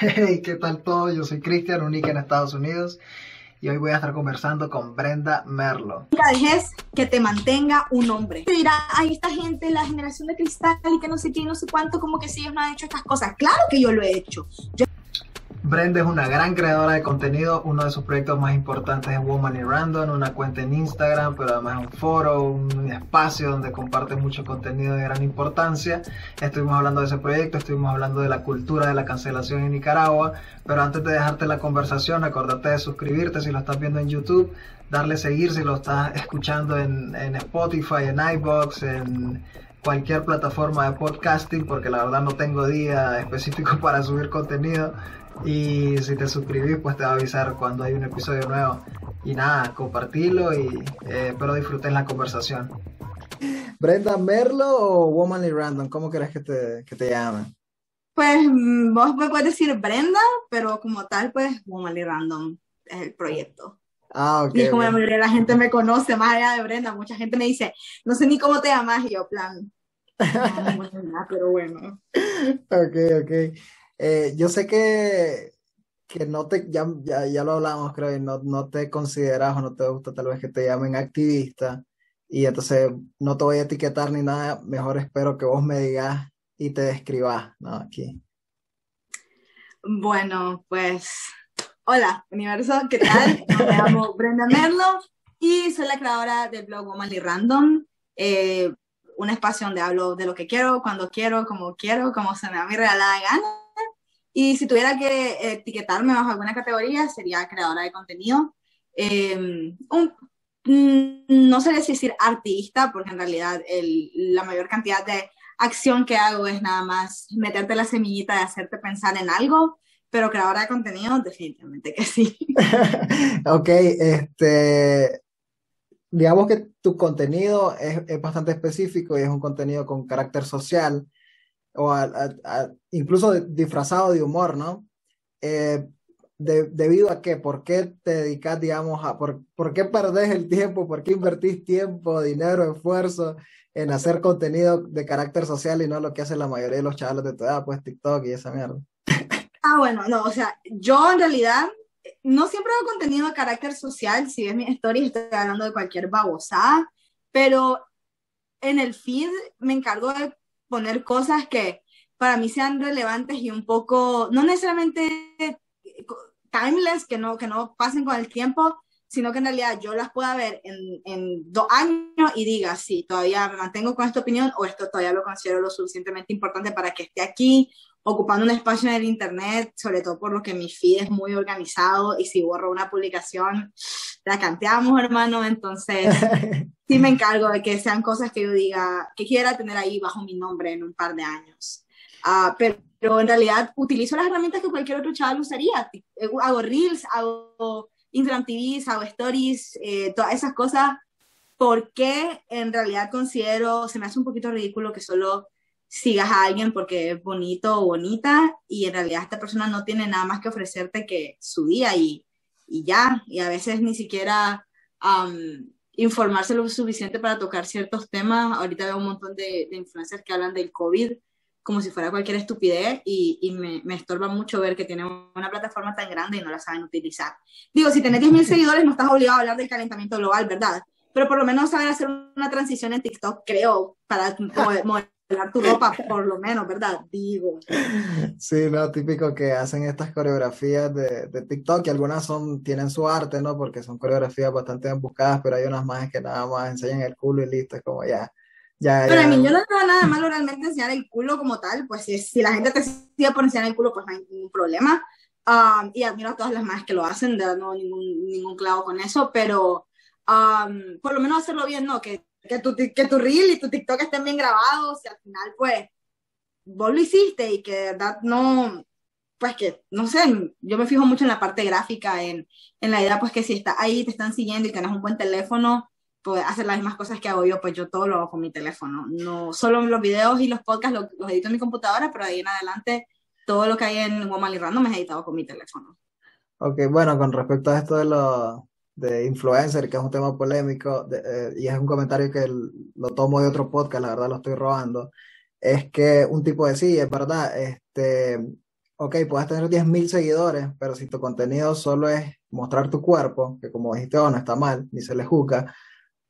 Hey, ¿qué tal todo? Yo soy Cristian, única en Estados Unidos, y hoy voy a estar conversando con Brenda Merlo. Nunca dejes que te mantenga un hombre. Te dirá, ay, esta gente, la generación de cristal y que no sé qué, no sé cuánto, como que si ellos no han hecho estas cosas. Claro que yo lo he hecho. Yo Brenda es una gran creadora de contenido. Uno de sus proyectos más importantes es Woman in Random, una cuenta en Instagram, pero además un foro, un espacio donde comparte mucho contenido de gran importancia. Estuvimos hablando de ese proyecto, estuvimos hablando de la cultura de la cancelación en Nicaragua. Pero antes de dejarte la conversación, acordate de suscribirte si lo estás viendo en YouTube, darle seguir si lo estás escuchando en, en Spotify, en iBox, en cualquier plataforma de podcasting, porque la verdad no tengo día específico para subir contenido. Y si te suscribís, pues te va a avisar cuando hay un episodio nuevo. Y nada, compartilo y eh, espero disfruten la conversación. ¿Brenda Merlo o Womanly Random? ¿Cómo crees que te, que te llamen? Pues mm, vos me puedes decir Brenda, pero como tal, pues Womanly Random es el proyecto. Ah, ok. Y como la mayoría de la gente me conoce más allá de Brenda, mucha gente me dice, no sé ni cómo te llamas, y yo, plan, "Ah, bueno, pero bueno. Ok, ok. Eh, yo sé que, que no te, ya, ya, ya lo hablamos, creo, y no, no te consideras o no te gusta tal vez que te llamen activista, y entonces no te voy a etiquetar ni nada, mejor espero que vos me digas y te describas. Aquí. Bueno, pues, hola, universo, ¿qué tal? Me llamo Brenda Merlo y soy la creadora del blog Womanly Random, eh, un espacio donde hablo de lo que quiero, cuando quiero, como quiero, como se me da mi regalada gana. Y si tuviera que etiquetarme bajo alguna categoría, sería creadora de contenido. Eh, un, mm, no sé decir artista, porque en realidad el, la mayor cantidad de acción que hago es nada más meterte la semillita de hacerte pensar en algo, pero creadora de contenido, definitivamente que sí. Ok, este, digamos que tu contenido es, es bastante específico y es un contenido con carácter social o a- a- a- incluso disfrazado de humor, ¿no? Eh, de- ¿debido a qué? ¿Por qué te dedicas, digamos, a, por, por qué perdés el tiempo? ¿Por qué invertís tiempo, dinero, esfuerzo en hacer contenido de carácter social y no lo que hacen la mayoría de los chavales de tu edad, pues TikTok y esa mierda? Ah, bueno, no, o sea, yo en realidad no siempre hago contenido de carácter social, si ves mi story estoy hablando de cualquier babosada, pero en el feed me encargo de poner cosas que para mí sean relevantes y un poco, no necesariamente eh, timeless, que no, que no pasen con el tiempo, sino que en realidad yo las pueda ver en, en dos años y diga, sí, todavía mantengo con esta opinión o esto todavía lo considero lo suficientemente importante para que esté aquí ocupando un espacio en el internet, sobre todo por lo que mi feed es muy organizado y si borro una publicación, la canteamos, hermano, entonces sí me encargo de que sean cosas que yo diga, que quiera tener ahí bajo mi nombre en un par de años. Uh, pero, pero, en realidad utilizo las herramientas que cualquier otro chaval usaría. Hago reels, hago Instagram TVs, hago stories, eh, todas esas cosas, porque en realidad considero, se me hace un poquito ridículo que solo sigas a alguien porque es bonito o bonita y en realidad esta persona no tiene nada más que ofrecerte que su día y, y ya, y a veces ni siquiera um, informarse lo suficiente para tocar ciertos temas. Ahorita veo un montón de, de influencers que hablan del COVID como si fuera cualquier estupidez y, y me, me, estorba mucho ver que tienen una plataforma tan grande y no la saben utilizar. Digo, si tenés 10.000 seguidores no estás obligado a hablar del calentamiento global, ¿verdad? Pero por lo menos saber hacer una transición en TikTok, creo, para modelar tu ropa, por lo menos, ¿verdad? Digo. Sí, no, típico que hacen estas coreografías de, de TikTok y algunas son, tienen su arte, ¿no? Porque son coreografías bastante buscadas, pero hay unas más que nada más enseñan el culo y listo, es como ya. Ya, pero ya. a mí yo no tengo nada malo realmente enseñar el culo como tal, pues si, si la gente te sigue por enseñar el culo, pues no hay ningún problema. Um, y admiro a todas las más que lo hacen, de no ningún, ningún clavo con eso, pero um, por lo menos hacerlo bien, ¿no? Que, que, tu, que tu reel y tu TikTok estén bien grabados y al final, pues, vos lo hiciste y que de verdad no, pues que, no sé, yo me fijo mucho en la parte gráfica, en, en la idea, pues que si está ahí, te están siguiendo y tenés un buen teléfono, pues hacer las mismas cosas que hago yo, pues yo todo lo hago con mi teléfono. No solo los videos y los podcasts los, los edito en mi computadora, pero de ahí en adelante todo lo que hay en Woman Random es editado con mi teléfono. Ok, bueno, con respecto a esto de los de influencer, que es un tema polémico, de, eh, y es un comentario que el, lo tomo de otro podcast, la verdad lo estoy robando, es que un tipo de sí, es verdad, este, ok, puedes tener 10.000 seguidores, pero si tu contenido solo es mostrar tu cuerpo, que como dijiste, oh, no está mal, ni se le juzga,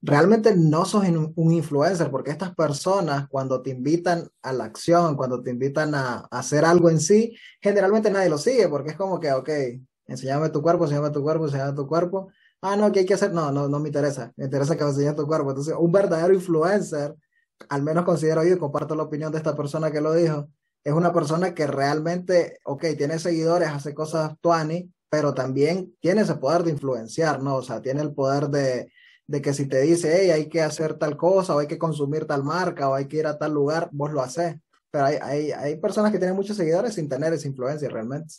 realmente no sos un influencer, porque estas personas cuando te invitan a la acción, cuando te invitan a, hacer algo en sí, generalmente nadie lo sigue, porque es como que, ok, enséñame tu cuerpo, enséñame tu cuerpo, enséñame tu cuerpo. Ah, no, ¿qué hay que hacer? No, no, no me interesa. Me interesa que me enseñes tu cuerpo. Entonces, un verdadero influencer, al menos considero yo, y comparto la opinión de esta persona que lo dijo, es una persona que realmente, ok, tiene seguidores, hace cosas tuani, pero también tiene ese poder de influenciar, ¿no? O sea, tiene el poder de, de que si te dice, hey, hay que hacer tal cosa, o hay que consumir tal marca, o hay que ir a tal lugar, vos lo haces. Pero hay, hay, hay personas que tienen muchos seguidores sin tener esa influencia realmente.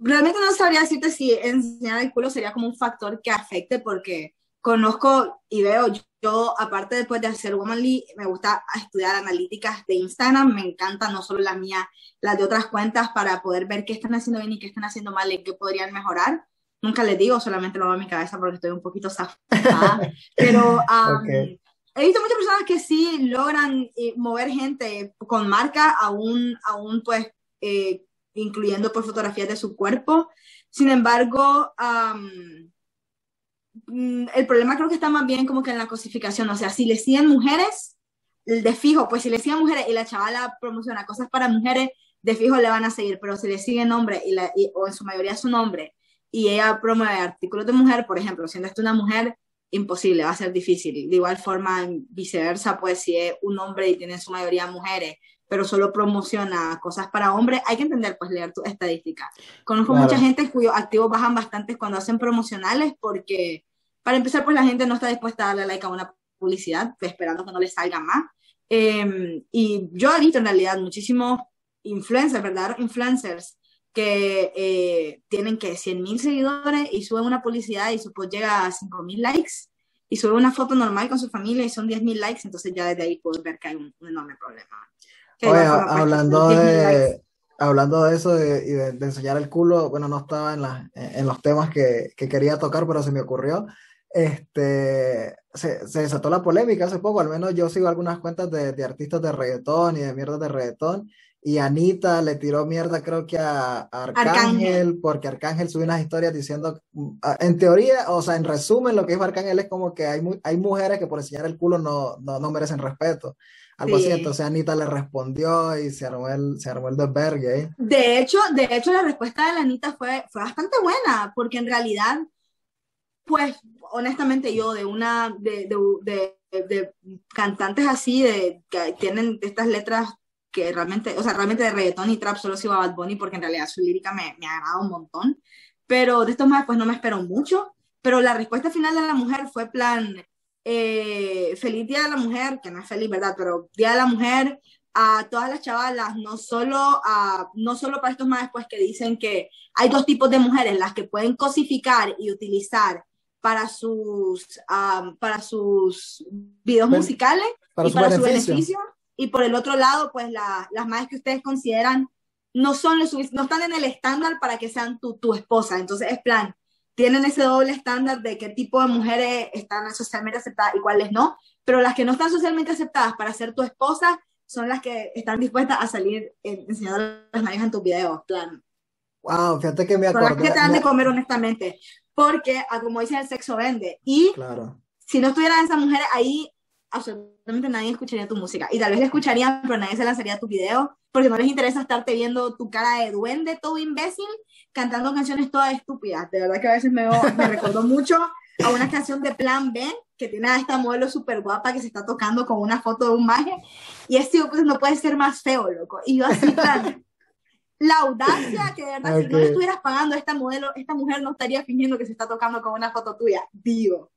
Realmente no sabría decirte si enseñar el culo sería como un factor que afecte, porque conozco y veo, yo aparte después de hacer Womanly, me gusta estudiar analíticas de Instagram, me encanta no solo la mía, las de otras cuentas para poder ver qué están haciendo bien y qué están haciendo mal y qué podrían mejorar nunca les digo, solamente lo hago en mi cabeza porque estoy un poquito zafada. Pero he visto muchas personas que sí logran eh, mover gente con marca, aún, aún pues eh, incluyendo por fotografías de su cuerpo. Sin embargo, mm, el problema creo que está más bien como que en la cosificación, o sea, si le siguen mujeres, de fijo, pues si le siguen mujeres y la chavala promociona cosas para mujeres, de fijo le van a seguir, pero si le siguen hombres y, la, o en su mayoría son hombres y ella promueve artículos de mujer, por ejemplo, siendo esto una mujer, imposible, va a ser difícil. De igual forma, viceversa, pues si es un hombre y tiene su mayoría mujeres, pero solo promociona cosas para hombres, hay que entender, pues leer tu estadística. Conozco mucha gente cuyos activos bajan bastante cuando hacen promocionales porque, para empezar, pues la gente no está dispuesta a darle like a una publicidad, esperando que no le salga más. Em, y yo he visto en realidad muchísimos influencers, ¿verdad? Influencers que eh, tienen que 100 mil seguidores y suben una publicidad y su post llega a 5 mil likes y suben una foto normal con su familia y son 10 mil likes, entonces ya desde ahí puedes ver que hay un, enorme problema. Oye, hablando de, hablando de eso y de, enseñar el culo, bueno, no estaba en, en los temas que, que, quería tocar, pero se me ocurrió. Este, se, se, desató la polémica hace poco, al menos yo sigo algunas cuentas de, de artistas de reggaetón y de mierda de reggaetón, y Anita le tiró mierda creo que a, Arcángel, porque Arcángel subió unas historias diciendo, en teoría, o sea, en resumen, lo que dijo Arcángel es como que hay, hay mujeres que por enseñar el culo no, no, no merecen respeto. Algo así, entonces Anita le respondió y se armó el, se armó el desvergue. De hecho, de hecho, la respuesta de la Anita fue, fue bastante buena, porque en realidad, pues, honestamente yo, de una, de, de, de, de cantantes así, de, que tienen estas letras que realmente, o sea, realmente de reggaetón y trap solo sigo a Bad Bunny porque en realidad su lírica me, me ha agradado un montón. Pero de estos más, pues no me espero mucho. Pero la respuesta final de la mujer fue plan, eh, feliz Día de la Mujer, que no es feliz, ¿verdad? Pero Día de la Mujer a todas las chavalas, no solo, a, no solo para estos más pues que dicen que hay dos tipos de mujeres, las que pueden cosificar y utilizar para sus, um, para sus videos musicales y para su beneficio y por el otro lado, pues las madres que ustedes consideran no son lo no están en el estándar para que sean tu, tu esposa. Entonces, es plan, tienen ese doble estándar de qué tipo de mujeres están socialmente aceptadas y cuáles no, pero las que no están socialmente aceptadas para ser tu esposa son las que están dispuestas a salir enseñando las madres en tus videos, plan. Wow, fíjate que me acordé. Son las que te dan de comer honestamente, porque, ah, como dicen, el sexo vende. Y claro. si no estuvieran esas mujeres ahí, absolutamente nadie escucharía tu música. Y tal vez la escucharían, pero nadie se lanzaría a tu video, porque no les interesa estarte viendo tu cara de duende, todo imbécil, cantando canciones todas estúpidas. De verdad que a veces me, me recordó mucho a una canción de Plan B, que tiene a esta modelo súper guapa que se está tocando con una foto de un maje, y este pues, no puede ser más feo, loco. Y yo así, plan, la audacia que de verdad, si no le estuvieras pagando a esta modelo, esta mujer no estaría fingiendo que se está tocando con una foto tuya, digo.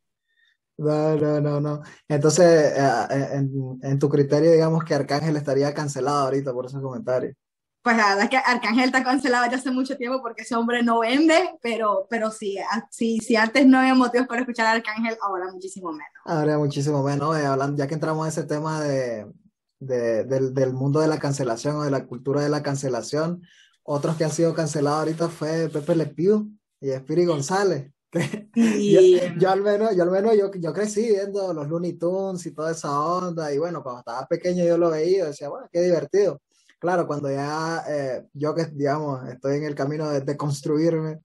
No, no, no, no. Entonces, eh, eh, en, en, tu criterio, digamos que Arcángel estaría cancelado ahorita por esos comentarios. Pues la verdad es que Arcángel está cancelado ya hace mucho tiempo porque ese hombre no vende, pero, pero sí, sí, sí antes no había motivos para escuchar a Arcángel, ahora muchísimo menos. Ahora muchísimo menos. Eh, hablando, ya que entramos en ese tema de, de, del, del mundo de la cancelación o de la cultura de la cancelación, otros que han sido cancelados ahorita fue Pepe Le Pew y Espiri González. yo, al menos, yo al menos yo, yo crecí viendo los Looney Tunes y toda esa onda, y bueno, cuando estaba pequeño yo lo veía y decía, bueno, qué divertido. claro, cuando ya eh, yo que, digamos, estoy en el camino de, construirme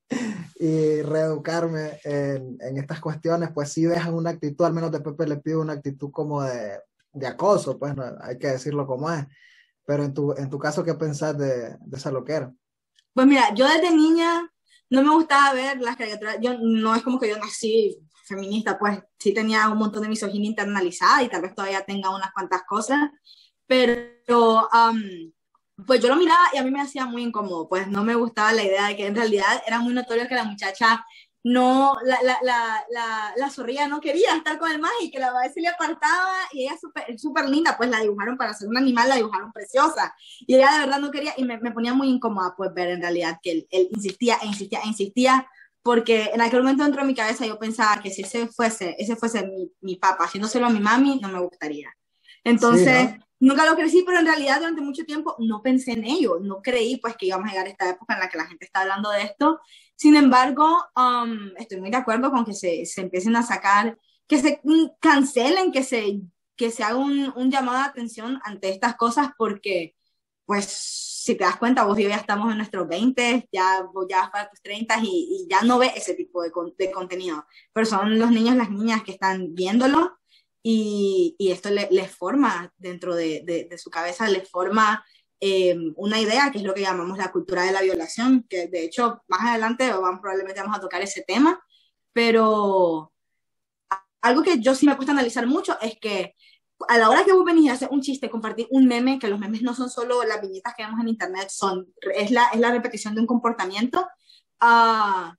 y reeducarme en, en, estas cuestiones, pues sí dejan una actitud, al menos de Pepe le pido una actitud como de, de acoso, pues no, hay que decirlo como es. Pero en tu, en tu caso, ¿qué pensás de, de esa loquera? Pues mira, yo desde niña no me gustaba ver las caricaturas, yo no es como que yo nací feminista, pues sí tenía un montón de misoginia internalizada y tal vez todavía tenga unas cuantas cosas, pero pues yo lo miraba y a mí me hacía muy incómodo, pues no me gustaba la idea de que en realidad era muy notorio que la muchacha no, la, la, la, la, la zorrilla no quería estar con el y que la madre se le apartaba y ella es súper linda, pues la dibujaron para ser un animal, la dibujaron preciosa y ella de verdad no quería y me, me ponía muy incómoda pues ver en realidad que él, él, insistía e insistía e insistía porque en aquel momento dentro de mi cabeza yo pensaba que si ese fuese, ese fuese mi, mi papá haciéndoselo a mi mami, no me gustaría. Entonces, nunca lo crecí, pero en realidad durante mucho tiempo no pensé en ello, no creí pues que íbamos a llegar a esta época en la que la gente está hablando de esto. Sin embargo, um, estoy muy de acuerdo con que se, se, empiecen a sacar, que se cancelen, que se, que se haga un, un, llamado de atención ante estas cosas, porque, pues, si te das cuenta, vos y yo ya estamos en nuestros 20, ya vos ya vas para tus 30 y, y, ya no ves ese tipo de, de, contenido, pero son los niños, las niñas que están viéndolo y, y esto les le forma dentro de, de, de su cabeza, les forma eh, una idea que es lo que llamamos la cultura de la violación, que de hecho más adelante vamos, probablemente vamos a tocar ese tema, pero algo que yo sí me cuesta analizar mucho es que a la hora que vos venís a hacer un chiste, compartir un meme, que los memes no son solo las viñetas que vemos en internet, son, es, la, es la repetición de un comportamiento, uh,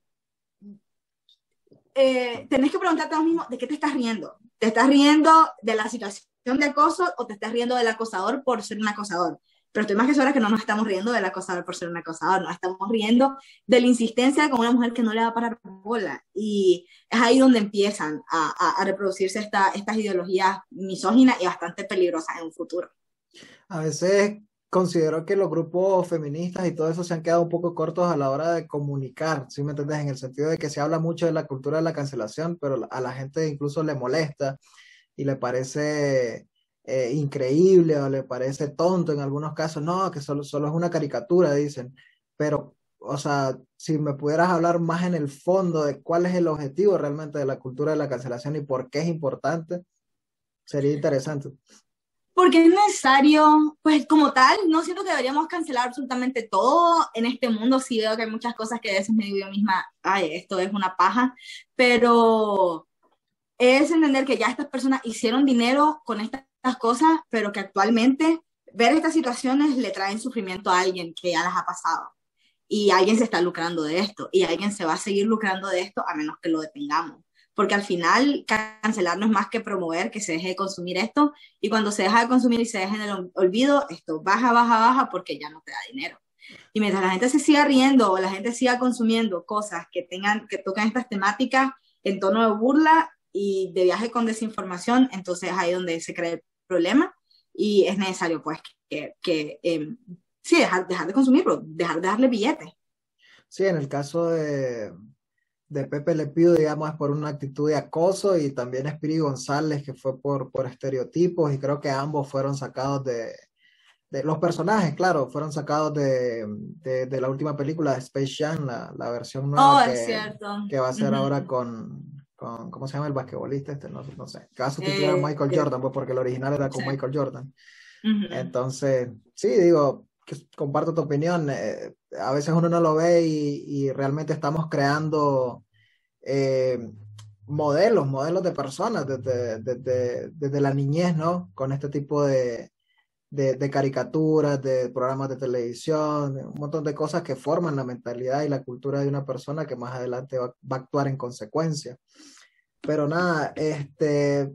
eh, tenés que preguntarte a vos mismo de qué te estás riendo. ¿Te estás riendo de la situación de acoso o te estás riendo del acosador por ser un acosador? pero estoy más que segura que no nos estamos riendo del acosador por ser un acosador, nos estamos riendo de la insistencia con una mujer que no le va a parar bola. Y es ahí donde empiezan a, a, reproducirse esta, estas ideologías misóginas y bastante peligrosas en un futuro. A veces considero que los grupos feministas y todo eso se han quedado un poco cortos a la hora de comunicar, ¿sí me entiendes? En el sentido de que se habla mucho de la cultura de la cancelación, pero a la gente incluso le molesta y le parece eh, increíble o le parece tonto en algunos casos, no, que solo, solo es una caricatura, dicen, pero, o sea, si me pudieras hablar más en el fondo de cuál es el objetivo realmente de la cultura de la cancelación y por qué es importante, sería interesante. Porque es necesario, pues como tal, no siento que deberíamos cancelar absolutamente todo en este mundo, sí veo que hay muchas cosas que a veces me digo yo misma, ay, esto es una paja, pero es entender que ya estas personas hicieron dinero con esta cosas, pero que actualmente ver estas situaciones le traen sufrimiento a alguien que ya las ha pasado. Y alguien se está lucrando de esto. Y alguien se va a seguir lucrando de esto a menos que lo detengamos. Porque al final cancelar no es más que promover que se deje de consumir esto. Y cuando se deja de consumir y se deja en el olvido, esto baja, baja, baja porque ya no te da dinero. Y mientras la gente se siga riendo o la gente siga consumiendo cosas que tengan, que tocan estas temáticas en tono de burla y de viaje con desinformación, entonces ahí donde se cree problema y es necesario pues que, que eh, sí, dejar, dejar de consumirlo, dejar de darle billetes. Sí, en el caso de, de Pepe Le Pido, digamos, es por una actitud de acoso y también Espiri González, que fue por, por estereotipos y creo que ambos fueron sacados de, de los personajes, claro, fueron sacados de, de, de, la última película de Space Jam, la, la versión nueva oh, que, que, va a ser ahora con, con, ¿cómo se llama el basquetbolista? Este? No, no sé, que va a sustituir a eh, Michael Jordan, pues porque el original era con Michael Jordan. Entonces, sí, digo, que comparto tu opinión, eh, a veces uno no lo ve y, realmente estamos creando eh, modelos, modelos de personas desde, desde, desde, la niñez, ¿no? Con este tipo de, de, de, caricaturas, de programas de televisión, un montón de cosas que forman la mentalidad y la cultura de una persona que más adelante va, va a actuar en consecuencia. Pero nada, este,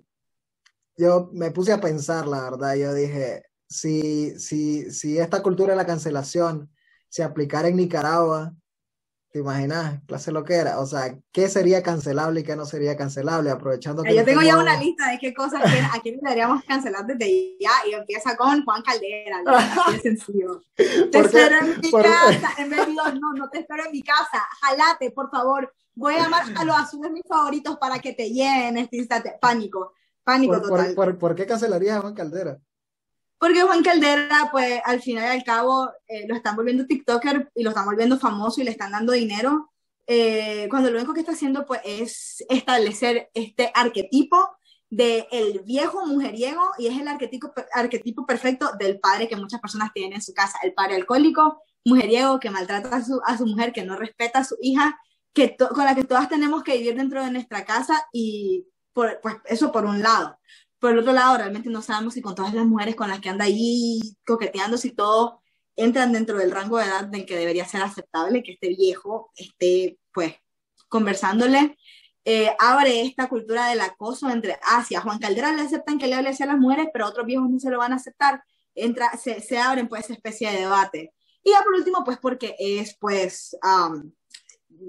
yo me puse a pensar, la verdad, yo dije, si, si, si esta cultura de la cancelación se aplicara en Nicaragua, ¿Te imaginas? Clase lo que era. O sea, ¿qué sería cancelable y qué no sería cancelable? Aprovechando que. Yo tengo ya una lista de qué cosas a quién deberíamos cancelar desde ya y empieza con Juan Caldera. Así sencillo. Te espero en mi casa. En vez de no, no te espero en mi casa. Jalate, por favor. Voy a llamar a los azules mis favoritos para que te lleven en este instante. Pánico. Pánico ¿Por, total. Por, por, qué cancelarías a Juan Caldera? Porque Juan Caldera, pues al final y al cabo, eh, lo están volviendo TikToker y lo están volviendo famoso y le están dando dinero, eh, cuando lo único que está haciendo pues es establecer este arquetipo de el viejo mujeriego y es el arquetipo, arquetipo perfecto del padre que muchas personas tienen en su casa, el padre alcohólico, mujeriego, que maltrata a su, a su mujer, que no respeta a su hija, que con la que todas tenemos que vivir dentro de nuestra casa y por, pues eso por un lado. Por el otro lado, realmente no sabemos si con todas las mujeres con las que anda ahí coqueteando, si todos entran dentro del rango de edad en que debería ser aceptable que este viejo esté, pues, conversándole. Eh, abre esta cultura del acoso entre, ah, si a Juan Caldera le aceptan que le hable hacia las mujeres, pero otros viejos no se lo van a aceptar, entra, se, se abren pues esa especie de debate. Y ya por último, pues porque es, pues,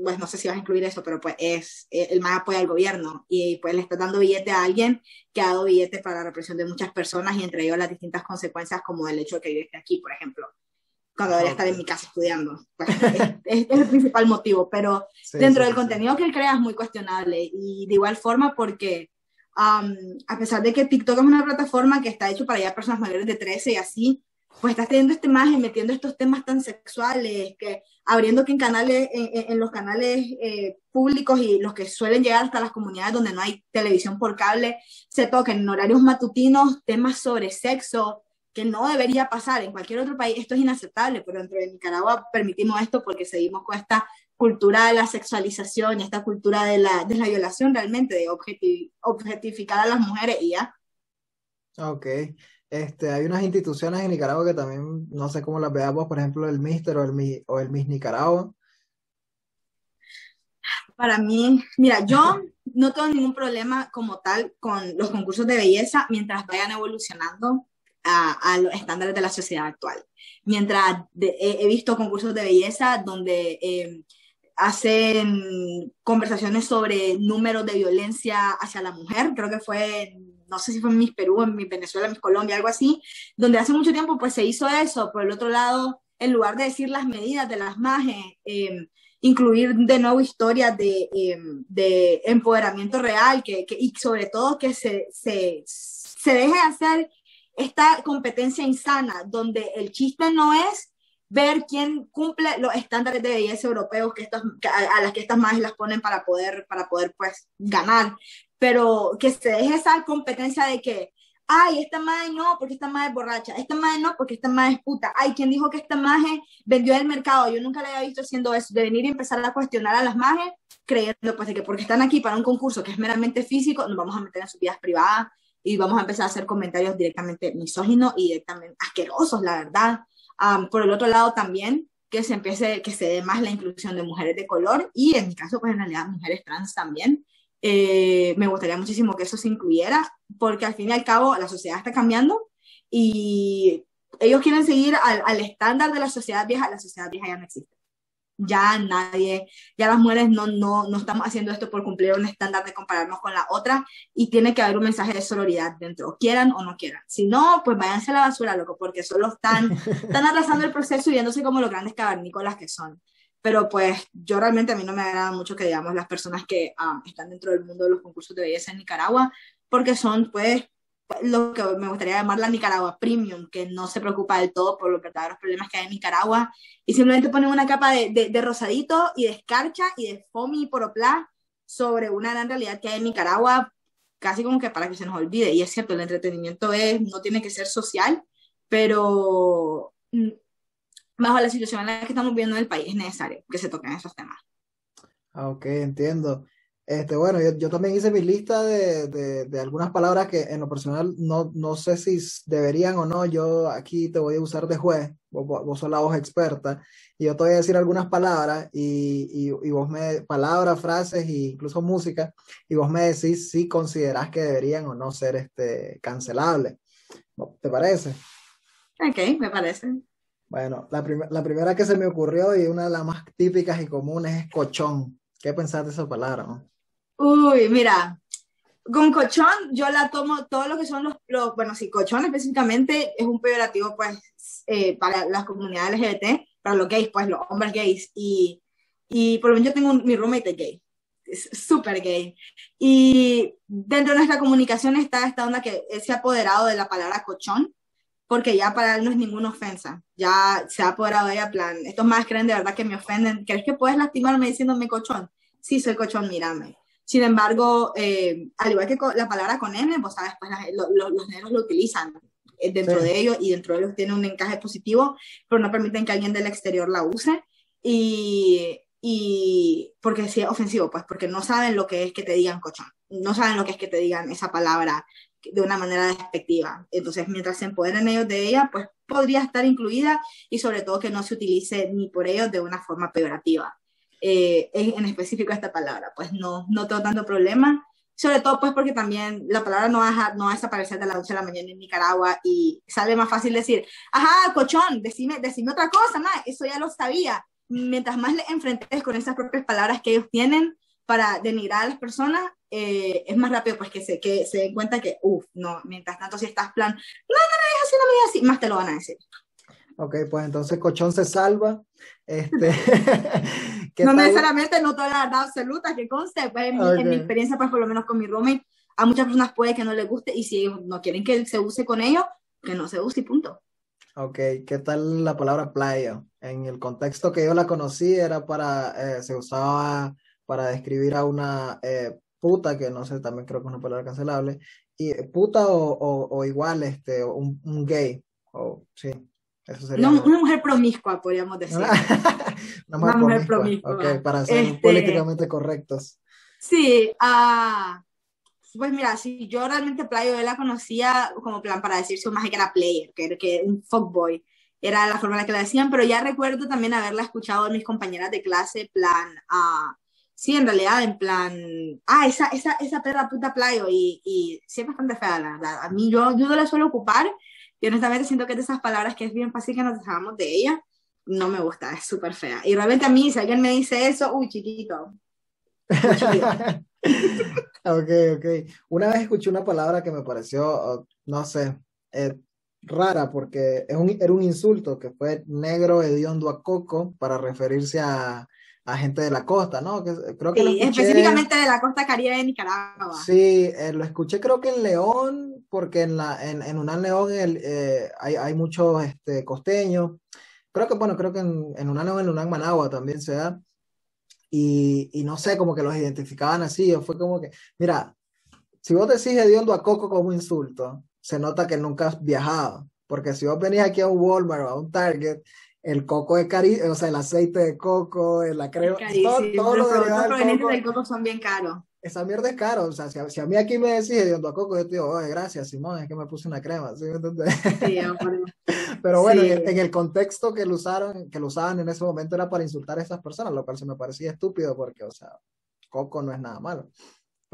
pues no sé si vas a incluir eso, pero pues es, eh, el más apoya al gobierno y pues le está dando billete a alguien que ha dado billete para la represión de muchas personas y entre ellos las distintas consecuencias como el hecho de que vive aquí, por ejemplo, cuando debería estar en mi casa estudiando. Pues, es, el principal motivo, pero dentro del contenido que él crea es muy cuestionable y de igual forma porque a pesar de que TikTok es una plataforma que está hecho para ya personas mayores de 13 y así, pues estás teniendo esta imagen, metiendo estos temas tan sexuales, que abriendo que en canales, en, los canales eh, públicos y los que suelen llegar hasta las comunidades donde no hay televisión por cable, se toquen en horarios matutinos temas sobre sexo, que no debería pasar en cualquier otro país. Esto es inaceptable, pero dentro de Nicaragua permitimos esto porque seguimos con esta cultura de la sexualización y esta cultura de la, de la violación realmente, de objetificar a las mujeres y ya. Ok. Este, hay unas instituciones en Nicaragua que también, no sé cómo las veamos, por ejemplo, el Mister o el, o el Miss Nicaragua. Para mí, mira, yo no tengo ningún problema como tal con los concursos de belleza mientras vayan evolucionando a, los estándares de la sociedad actual. Mientras he, visto concursos de belleza donde eh, hacen conversaciones sobre números de violencia hacia la mujer, creo que fue no sé si fue en Mis Perú, en Mis Venezuela, en Mis Colombia, algo así, donde hace mucho tiempo pues se hizo eso. Por el otro lado, en lugar de decir las medidas de las majes, em, incluir de nuevo historias de, em, de empoderamiento real que, que, y sobre todo que se, se, se deje hacer esta competencia insana, donde el chiste no es ver quién cumple los estándares de belleza europeos que estas, a, las que estas majes las ponen para poder, para poder pues ganar, pero que se deje esa competencia de que, ay, esta madre no, porque esta madre es borracha, esta madre no, porque esta madre es puta, ay, ¿quién dijo que esta madre vendió el mercado? Yo nunca la había visto haciendo eso, de venir y empezar a cuestionar a las majes, creyendo pues de que porque están aquí para un concurso que es meramente físico, nos vamos a meter en sus vidas privadas y vamos a empezar a hacer comentarios directamente misóginos y directamente asquerosos, la verdad. Por el otro lado también, que se empiece, que se dé más la inclusión de mujeres de color y en mi caso, pues en realidad mujeres trans también, eh, me gustaría muchísimo que eso se incluyera, porque al fin y al cabo la sociedad está cambiando y ellos quieren seguir al, al estándar de la sociedad vieja, la sociedad vieja ya no existe. Ya nadie, ya las mujeres no, no, no estamos haciendo esto por cumplir un estándar de compararnos con la otra y tiene que haber un mensaje de sororidad dentro, quieran o no quieran. Si no, pues váyanse a la basura, loco, porque solo están, están atrasando el proceso y viéndose como los grandes cavernícolas que son pero pues yo realmente a mí no me agrada mucho que digamos las personas que ah, están dentro del mundo de los concursos de belleza en Nicaragua, porque son pues lo que me gustaría llamar la Nicaragua Premium, que no se preocupa del todo por los verdaderos problemas que hay en Nicaragua y simplemente ponen una capa de, de, rosadito y de escarcha y de foamy y poroplá sobre una gran realidad que hay en Nicaragua, casi como que para que se nos olvide. Y es cierto, el entretenimiento es, no tiene que ser social, pero mm, bajo la situación en la que estamos viviendo en el país, es necesario que se toquen esos temas. Ah, ok, entiendo. Este, bueno, yo, también hice mi lista de, de, algunas palabras que en lo personal no, no sé si deberían o no. Yo aquí te voy a usar de juez, vos, vos sos la voz experta, y yo te voy a decir algunas palabras, y, y, y, vos me, palabras, frases e incluso música, y vos me decís si considerás que deberían o no ser este, cancelables. ¿Te parece? Ok, me parece. Bueno, la, la primera que se me ocurrió y una de las más típicas y comunes es cochón. ¿Qué pensás de esa palabra? Uy, mira, con cochón yo la tomo todo lo que son los, bueno, sí, cochón específicamente es un peyorativo pues eh, para las comunidades LGBT, para los gays, pues los hombres gays y, y por lo menos yo tengo mi roommate gay, es súper gay y dentro de nuestra comunicación está esta onda que se ha apoderado de la palabra cochón porque ya para él no es ninguna ofensa. Ya se ha apoderado de ella, plan, estos más creen de verdad que me ofenden. ¿Crees que puedes lastimarme diciéndome cochón? Sí, soy cochón, mírame. Sin embargo, eh, al igual que la palabra con M, vos sabes, pues los negros lo utilizan eh, dentro de ellos y dentro de ellos tiene un encaje positivo, pero no permiten que alguien del exterior la use. Y, y porque sí es ofensivo, pues porque no saben lo que es que te digan cochón, no saben lo que es que te digan esa palabra de una manera despectiva. Entonces, mientras se empoderen ellos de ella, pues podría estar incluida y sobre todo que no se utilice ni por ellos de una forma peyorativa. Eh, en, específico esta palabra, pues no, no tengo tanto problema, sobre todo pues porque también la palabra no va a, no va a desaparecer de la noche a la mañana en Nicaragua y sale más fácil decir, ajá, cochón, decime, decime otra cosa, más, eso ya lo sabía. Mientras más le enfrentes con esas propias palabras que ellos tienen para denigrar a las personas, eh, es más rápido pues que se, que se den cuenta que, uff, no, mientras tanto si estás plan, no, no, no, es así, no me así, más te lo van a decir. Ok, pues entonces Cochón se salva. Este, no necesariamente no toda la verdad absoluta, que conste, pues en, mi, en, mi, experiencia, pues por lo menos con mi roommate, a muchas personas puede que no les guste y si no quieren que se use con ellos, que no se use y punto. Ok, ¿qué tal la palabra playa? En el contexto que yo la conocí era para, eh, se usaba para describir a una eh, puta, que no sé, también creo que es una palabra cancelable, y puta o, o, o igual este, un, un, gay, o sí, eso sería. No, una mujer promiscua, podríamos decir. una mujer, una mujer promiscua. Ok, para ser este... políticamente correctos. Sí, uh, pues mira, si yo realmente Playo, yo la conocía como plan para decirse más que era player, que era que un fuckboy era la forma en la que la decían, pero ya recuerdo también haberla escuchado de mis compañeras de clase, plan, uh, sí, en realidad, en plan, ah, esa, esa, esa perra puta playo, y, y sí es bastante fea, la verdad. A mí yo, yo no la suelo ocupar, y honestamente siento que es de esas palabras que es bien fácil que nos dejamos de ella, no me gusta, es súper fea. Y realmente a mí, si alguien me dice eso, uy, chiquito. ok, ok. Una vez escuché una palabra que me pareció, oh, no sé, eh, rara porque es un, era un insulto que fue negro hediondo a coco para referirse a, a gente de la costa, ¿no? Que, creo que sí, escuché, específicamente de la costa caribe de Nicaragua. Sí, eh, lo escuché creo que en León, porque en, la, en, en Unán León el, eh, hay, hay muchos este, costeños. Creo que, bueno, creo que en, en Unán León, en Unán Managua también se da. Y, y, no sé, como que los identificaban así, o fue como que, mira, si vos decís hediondo a Coco como insulto, se nota que nunca has viajado. Porque si vos venís aquí a un Walmart o a un Target el coco es carísimo, o sea, el aceite de coco, la crema, todo, todo lo los productos del coco son bien caros. Esa mierda es caro, o sea, si a, si a mí aquí me decís de a coco, yo te digo, oye, gracias, Simón, es que me puse una crema, ¿sí? sí Pero bueno, sí. en, en, el contexto que lo usaron, que lo usaban en ese momento era para insultar a esas personas, lo cual se me parecía estúpido porque, o sea, coco no es nada malo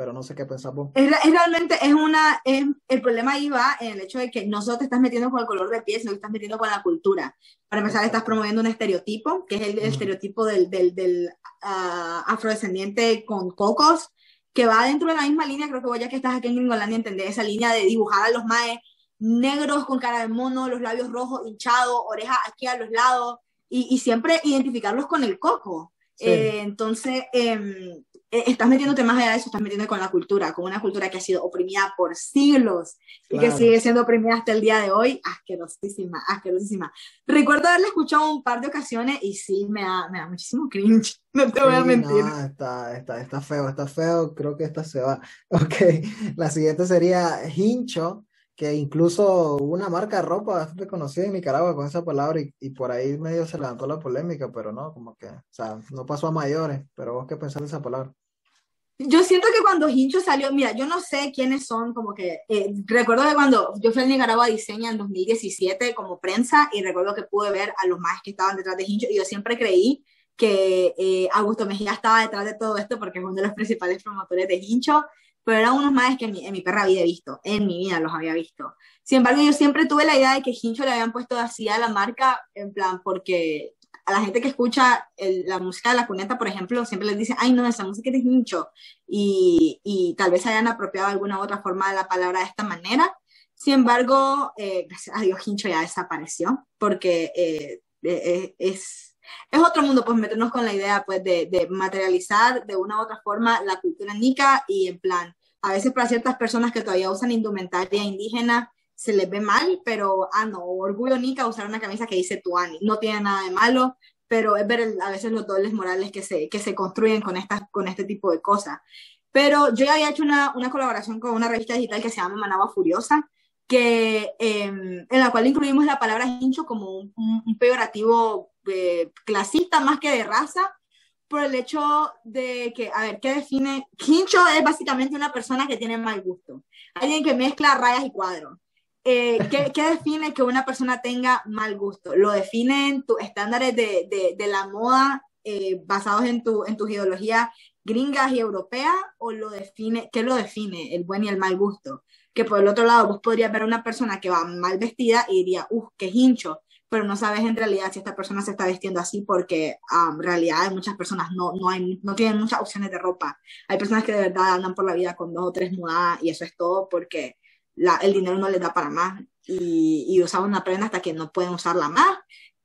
pero no sé qué pensamos. Es, es, realmente, es una, es, el problema ahí va en el hecho de que no solo te estás metiendo con el color de piel, sino que estás metiendo con la cultura. Para empezar, estás promoviendo un estereotipo, que es el, el estereotipo del, del, del uh, afrodescendiente con cocos, que va dentro de la misma línea, creo que vos ya que estás aquí en Gringolandia entender esa línea de dibujar a los maes negros con cara de mono, los labios rojos hinchados, orejas aquí a los lados, y, y siempre identificarlos con el coco. Sí. Eh, entonces, eh, estás metiéndote más allá de eso, estás metiendo con la cultura, con una cultura que ha sido oprimida por siglos claro. y que sigue siendo oprimida hasta el día de hoy, asquerosísima, asquerosísima. Recuerdo haberla escuchado un par de ocasiones y sí, me da, me da muchísimo cringe, no te voy a mentir. No, está, está, está feo, está feo, creo que esta se va. Ok, la siguiente sería hincho, que incluso una marca de ropa bastante conocida en Nicaragua con esa palabra y, y, por ahí medio se levantó la polémica, pero no, como que, o sea, no pasó a mayores, pero vos qué pensás de esa palabra. Yo siento que cuando Hincho salió, mira, yo no sé quiénes son, como que, eh, recuerdo que cuando yo fui a Nicaragua Diseña en 2017 como prensa y recuerdo que pude ver a los más que estaban detrás de Hincho y yo siempre creí que eh, Augusto Mejía estaba detrás de todo esto porque es uno de los principales promotores de Hincho, pero eran unos más que en mi, en mi perra había visto, en mi vida los había visto. Sin embargo, yo siempre tuve la idea de que Hincho le habían puesto así a la marca, en plan, porque a la gente que escucha la música de la cuneta, por ejemplo, siempre les dice, ay, no, esa música es de Hincho, y, y tal vez hayan apropiado alguna otra forma de la palabra de esta manera. Sin embargo, eh, gracias a Dios, Hincho ya desapareció, porque eh, eh, es, es otro mundo, pues meternos con la idea pues, de, de, materializar de una u otra forma la cultura nica y en plan, a veces para ciertas personas que todavía usan indumentaria indígena, se les ve mal, pero, ah, no, orgullo Nica usar una camisa que dice Tuani, no tiene nada de malo, pero es ver a veces los dobles morales que se, que se construyen con, estas, con este tipo de cosas. Pero yo ya había hecho una, una colaboración con una revista digital que se llama Manaba Furiosa, que, em, en la cual incluimos la palabra hincho como un, un peyorativo eh, clasista más que de raza, por el hecho de que, a ver, ¿qué define? Hincho es básicamente una persona que tiene mal gusto, alguien que mezcla rayas y cuadros. Eh, ¿qué, ¿qué, define que una persona tenga mal gusto? ¿Lo definen tus estándares de, de, la moda eh, basados en, tu, en tus ideologías gringas y europeas? ¿O lo define, qué lo define el buen y el mal gusto? Que por el otro lado vos podrías ver a una persona que va mal vestida y diría, uff, qué hincho, pero no sabes en realidad si esta persona se está vistiendo así porque en realidad hay muchas personas no, no, hay, no tienen muchas opciones de ropa. Hay personas que de verdad andan por la vida con dos o tres mudadas y eso es todo porque la, el dinero no les da para más y, y usaban una prenda hasta que no pueden usarla más.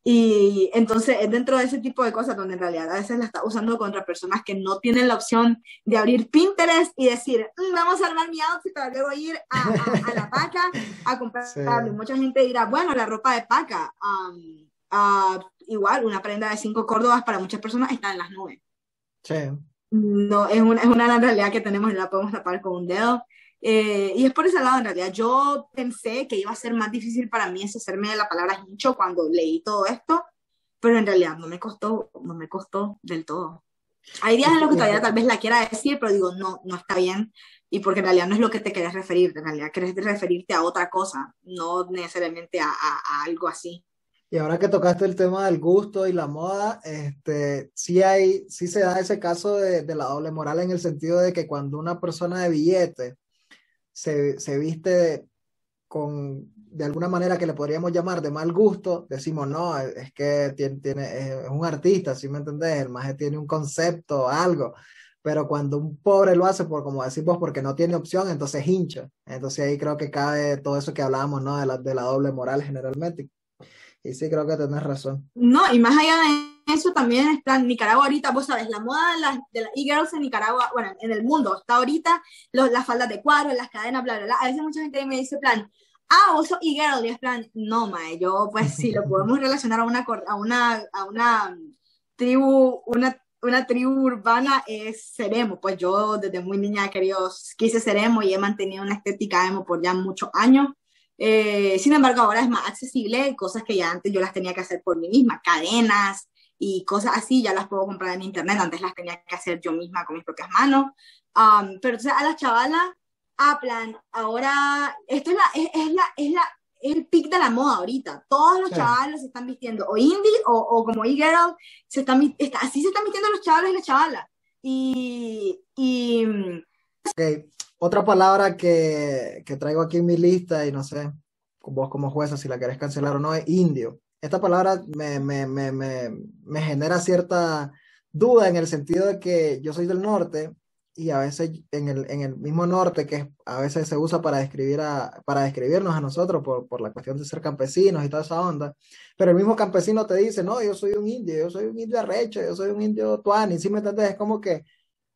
Y entonces es dentro de ese tipo de cosas donde en realidad a veces la está usando contra personas que no tienen la opción de abrir Pinterest y decir, mm, vamos a armar mi outfit para luego ir a, a, a la paca a comprar. Sí. Mucha gente dirá, bueno, la ropa de paca, um, uh, igual una prenda de cinco córdobas para muchas personas está en las nubes. Sí. No, es una, es una realidad que tenemos y la podemos tapar con un dedo. Eh, y es por ese lado, en realidad, yo pensé que iba a ser más difícil para mí hacerme de la palabra hincho cuando leí todo esto, pero en realidad no me costó, no me costó del todo. Hay días en los que todavía tal vez la quiera decir, pero digo, no, no está bien, y porque en realidad no es lo que te querés referir, en realidad querés referirte a otra cosa, no necesariamente a, a, a algo así. Y ahora que tocaste el tema del gusto y la moda, este, sí, hay, sí se da ese caso de, de la doble moral en el sentido de que cuando una persona de billete se, se viste con, de alguna manera que le podríamos llamar de mal gusto, decimos, no, es que tiene, tiene, es un artista, ¿sí me entendés? El maje tiene un concepto, algo, pero cuando un pobre lo hace, por como decimos, porque no tiene opción, entonces hincha. Entonces ahí creo que cae todo eso que hablábamos, ¿no? De la, de la doble moral generalmente. Y sí, creo que tenés razón. No, y más allá de eso también está en Nicaragua ahorita, vos sabes, la moda de las de la e-girls en Nicaragua, bueno, en el mundo, está ahorita las faldas de cuadro, las cadenas, bla, bla, bla. A veces mucha gente me dice, plan, ah, vos sos e-girl, y es plan, no, mae, yo pues sí, lo podemos relacionar a una, a una, a una tribu, una, una tribu urbana es seremo, pues yo desde muy niña querido, quise ser emo y he mantenido una estética emo por ya muchos años. Eh, sin embargo, ahora es más accesible, cosas que ya antes yo las tenía que hacer por mí misma, cadenas y cosas así, ya las puedo comprar en internet, antes las tenía que hacer yo misma con mis propias manos. Um, pero entonces a las chavalas, a plan, ahora, esto es la, es, es la, es la, el pic de la moda ahorita. Todos los sí. chavalos se están vistiendo o indie o, o como e-girl, se están, está, así se están vistiendo los chavalos y las chavalas. Y, y... Okay. Otra palabra que, que, traigo aquí en mi lista y no sé, vos como jueza si la querés cancelar o no, es indio. Esta palabra me, me, me, me, genera cierta duda en el sentido de que yo soy del norte y a veces en el, en el mismo norte, que a veces se usa para, describir a, para describirnos a nosotros por, por la cuestión de ser campesinos y toda esa onda, pero el mismo campesino te dice, no, yo soy un indio, yo soy un indio arrecho, yo soy un indio tuani, ¿sí me entiendes? Es como que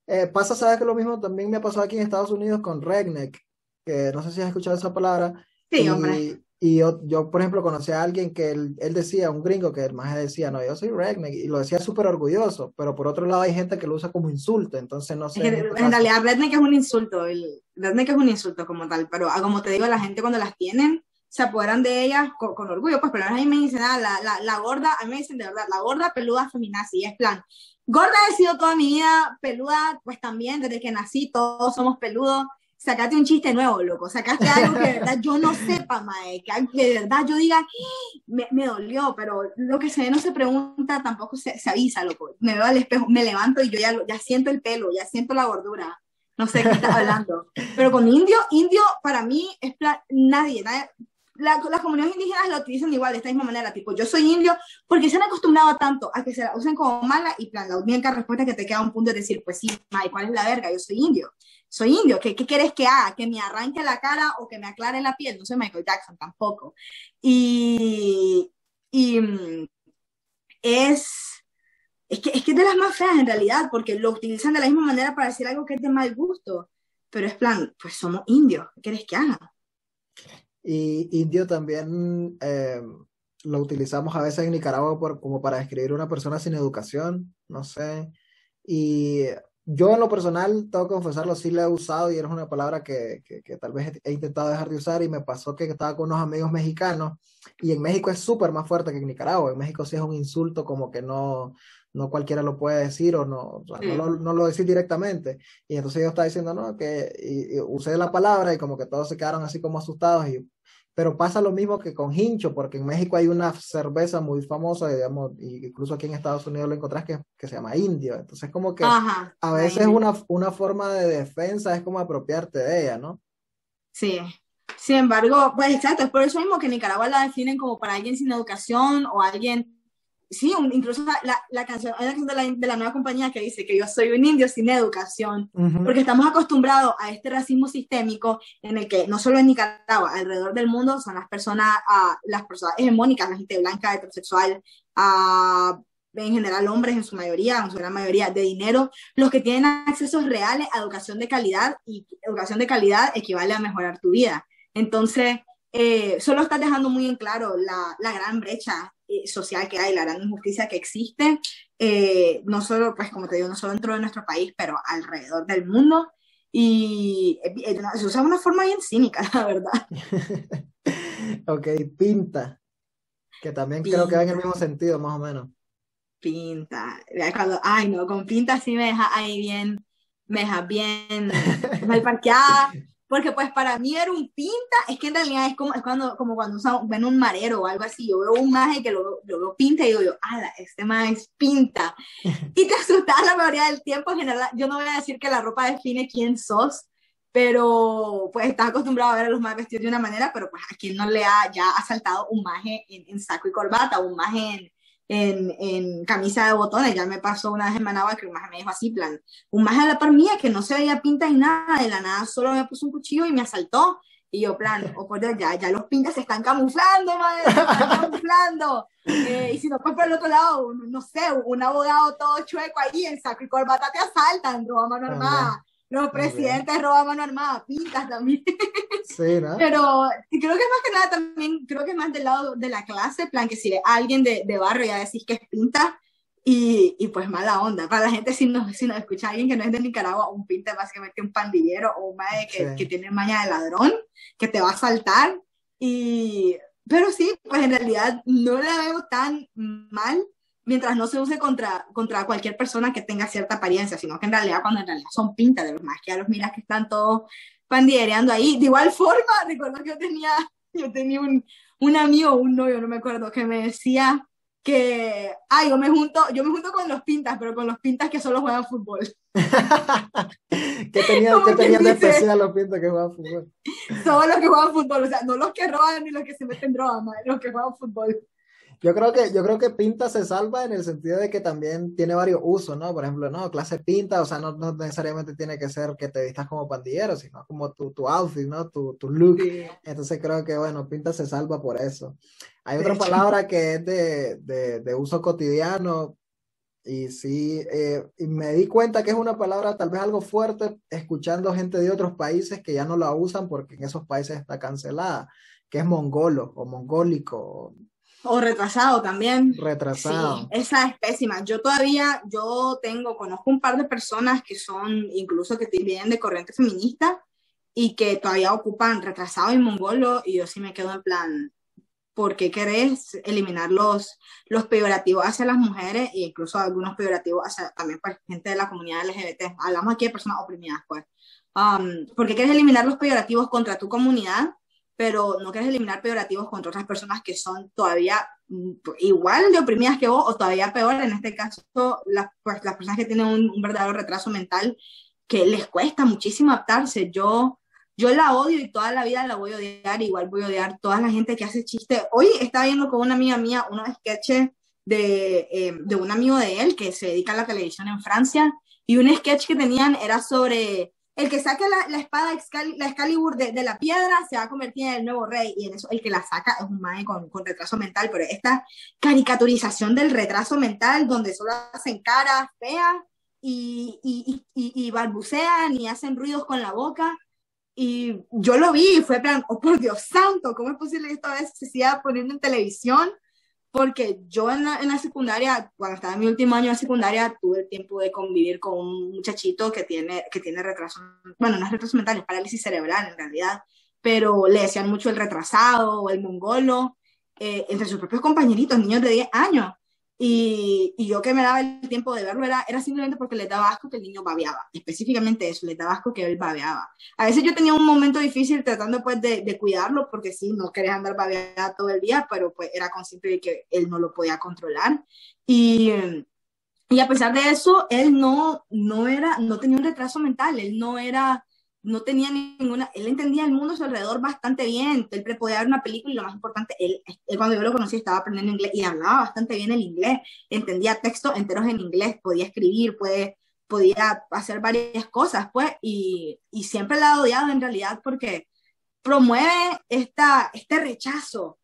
eh, pasa, sabes que lo mismo también me pasado aquí en Estados Unidos con redneck, que no sé si has escuchado esa palabra. Sí, y, hombre. Y yo, yo, por ejemplo, conocí a alguien que él, él decía, un gringo, que el más decía, no, yo soy redneck, y lo decía súper orgulloso, pero por otro lado hay gente que lo usa como insulto, entonces no sé. En, en realidad, redneck es un insulto, el redneck es un insulto como tal, pero ah, como te digo, la gente cuando las tienen, se apoderan de ellas con, con, orgullo, pues, pero a mí me dicen, ah, la, la, la, gorda, a mí me dicen de verdad, la gorda peluda feminazi, es plan, gorda he sido toda mi vida, peluda, pues también, desde que nací, todos somos peludos, sacate un chiste nuevo, loco, sacaste algo que de verdad yo no sepa, mae, que de verdad yo diga, me, me, dolió, pero lo que se ve no se pregunta, tampoco se, se, avisa, loco, me veo al espejo, me levanto y yo ya, ya siento el pelo, ya siento la gordura, no sé qué estás hablando, pero con indio, indio para mí es nadie, nadie. La, las comunidades indígenas lo utilizan igual, de esta misma manera, tipo, yo soy indio, porque se han acostumbrado tanto a que se la usen como mala y plan, la única respuesta que te queda un punto es decir, pues sí, ¿y cuál es la verga? Yo soy indio, soy indio, ¿qué, qué quieres que haga? ¿Que me arranque la cara o que me aclare la piel? No soy Michael Jackson tampoco. Y, y es, es que, es que es de las más feas en realidad, porque lo utilizan de la misma manera para decir algo que es de mal gusto, pero es plan, pues somos indios, ¿qué quieres que haga? Y indio también eh, lo utilizamos a veces en Nicaragua por, como para describir una persona sin educación, no sé. Y yo en lo personal, tengo que confesarlo, sí la he usado y es una palabra que, que, tal vez he intentado dejar de usar y me pasó que estaba con unos amigos mexicanos y en México es súper más fuerte que en Nicaragua. En México sí es un insulto como que no, no cualquiera lo puede decir o no, no, lo, no lo decir directamente. Y entonces yo estaba diciendo, no, que y usé la palabra y como que todos se quedaron así como asustados y pero pasa lo mismo que con hincho, porque en México hay una cerveza muy famosa, digamos, incluso aquí en Estados Unidos lo encontrás que, que se llama indio. Entonces, como que a veces una, una forma de defensa es como apropiarte de ella, ¿no? Sí. Sin embargo, pues exacto, es por eso mismo que Nicaragua la definen como para alguien sin educación o alguien sí, incluso la, la, canción, hay una canción de la, de la, nueva compañía que dice que yo soy un indio sin educación, porque estamos acostumbrados a este racismo sistémico en el que no solo en Nicaragua, alrededor del mundo son las personas, uh, las personas hegemónicas, la gente blanca, heterosexual, uh, en general hombres en su mayoría, en su gran mayoría, de dinero, los que tienen accesos reales a educación de calidad y educación de calidad equivale a mejorar tu vida. Entonces, eh, solo estás dejando muy en claro la, la gran brecha social que hay, la gran injusticia que existe, eh, no solo, pues como te digo, no solo dentro de nuestro país, pero alrededor del mundo. Y eh, se usa de una forma bien cínica, la verdad. ok, pinta, que también creo que va en el mismo sentido, más o menos. Pinta, cuando, ay no, con pinta sí me deja ahí bien, me deja bien mal parqueada, porque pues para mí era un pinta, es que en realidad es como, es cuando, como cuando ven un marero o algo así, yo veo un maje que lo, lo, pinta y digo yo, ala, este maje es pinta. Y te asustas la mayoría del tiempo, en general, yo no voy a decir que la ropa define quién sos, pero pues estás acostumbrado a ver a los majes vestidos de una manera, pero pues a quien no le ha ya asaltado un maje en, en saco y corbata, un maje en, en, en, camisa de botones. Ya me pasó una vez en Managua que un maje me dijo así, plan, un maje a la par mía que no se veía pinta ni nada, de la nada solo me puso un cuchillo y me asaltó. Y yo, plan, o oh, por ya, ya los pintas se están camuflando, madre, se están camuflando. Eh, y si no, pues por el otro lado, no sé, un abogado todo chueco ahí en saco y corbata te asaltan, roba mano armada. Los presidentes roban mano armada, pintas también. Sí, ¿no? Pero creo que más que nada también, creo que más del lado de la clase, plan que si alguien de, de barrio ya decís que es pinta, y, y, pues mala onda. Para la gente, si nos, si nos escucha a alguien que no es de Nicaragua, un pinta básicamente un pandillero o un madre que, que, tiene maña de ladrón, que te va a saltar. Y, pero sí, pues en realidad no la veo tan mal mientras no se use contra, contra cualquier persona que tenga cierta apariencia, sino que en realidad cuando en realidad son pintas, de los más que ya los miras que están todos pandillereando ahí. De igual forma, recuerdo que yo tenía, yo tenía un, un amigo, un novio, no me acuerdo, que me decía que, ay, yo me junto, yo me junto con los pintas, pero con los pintas que solo juegan fútbol. ¿Qué tenían ¿qué tenía de especial los pintas que juegan fútbol? Solo los que juegan fútbol, o sea, no los que roban ni los que se meten drogas, los que juegan fútbol. Yo creo que, yo creo que pinta se salva en el sentido de que también tiene varios usos, ¿no? Por ejemplo, no, clase pinta, o sea, no, no necesariamente tiene que ser que te vistas como pandillero, sino como tu, tu outfit, ¿no? Tu, tu look. Entonces creo que, bueno, pinta se salva por eso. Hay otra palabra que es de, de, de uso cotidiano, y sí, eh, y me di cuenta que es una palabra tal vez algo fuerte escuchando gente de otros países que ya no la usan porque en esos países está cancelada, que es mongolo o mongólico, o retrasado también. Retrasado. Sí, esa es pésima. Yo todavía, yo tengo, conozco un par de personas que son, incluso que vienen de corriente feminista y que todavía ocupan retrasado y mongolo y yo sí me quedo en plan, ¿por qué querés eliminar los, los peyorativos hacia las mujeres e incluso algunos peyorativos hacia también pues gente de la comunidad LGBT? Hablamos aquí de personas oprimidas, pues. Um, ¿Por qué quieres eliminar los peyorativos contra tu comunidad? Pero no quieres eliminar peyorativos contra otras personas que son todavía mm, igual de oprimidas que vos o todavía peor, en este caso las, pues, las personas que tienen un, verdadero retraso mental que les cuesta muchísimo adaptarse. Yo, yo la odio y toda la vida la voy a odiar, igual voy a odiar toda la gente que hace chistes. Hoy estaba viendo con una amiga mía unos sketches de, eh, de un amigo de él que se dedica a la televisión en Francia y un sketch que tenían era sobre el que saca la, la espada la Excalibur de, de, la piedra se va a convertir en el nuevo rey y en eso el que la saca es un mae con, con, retraso mental, pero esta caricaturización del retraso mental donde solo hacen caras feas y, y, y, y, balbucean y hacen ruidos con la boca y yo lo vi y fue plan, oh por Dios santo, ¿cómo es posible que esta vez se siga poniendo en televisión? Porque yo en la, en la secundaria, cuando estaba en mi último año de secundaria, tuve el tiempo de convivir con un muchachito que tiene, que tiene retraso, bueno, no es retraso mental, es parálisis cerebral en realidad, pero le decían mucho el retrasado o el mongolo, eh, entre sus propios compañeritos, niños de 10 años. Y, y, yo que me daba el tiempo de verlo era, era simplemente porque le daba asco que el niño babeaba, específicamente eso, le daba asco que él babeaba. A veces yo tenía un momento difícil tratando pues de, de cuidarlo, porque sí, no quería andar babeando todo el día, pero pues era consciente de que él no lo podía controlar. Y, y a pesar de eso, él no, no, era, no tenía un retraso mental, él no era no tenía ninguna, él entendía el mundo a su alrededor bastante bien, él podía ver una película y lo más importante, él, cuando yo lo conocí estaba aprendiendo inglés y hablaba bastante bien el inglés, entendía textos enteros en inglés, podía escribir, puede, podía hacer varias cosas, pues, y, y siempre la ha odiado en realidad porque promueve esta, este rechazo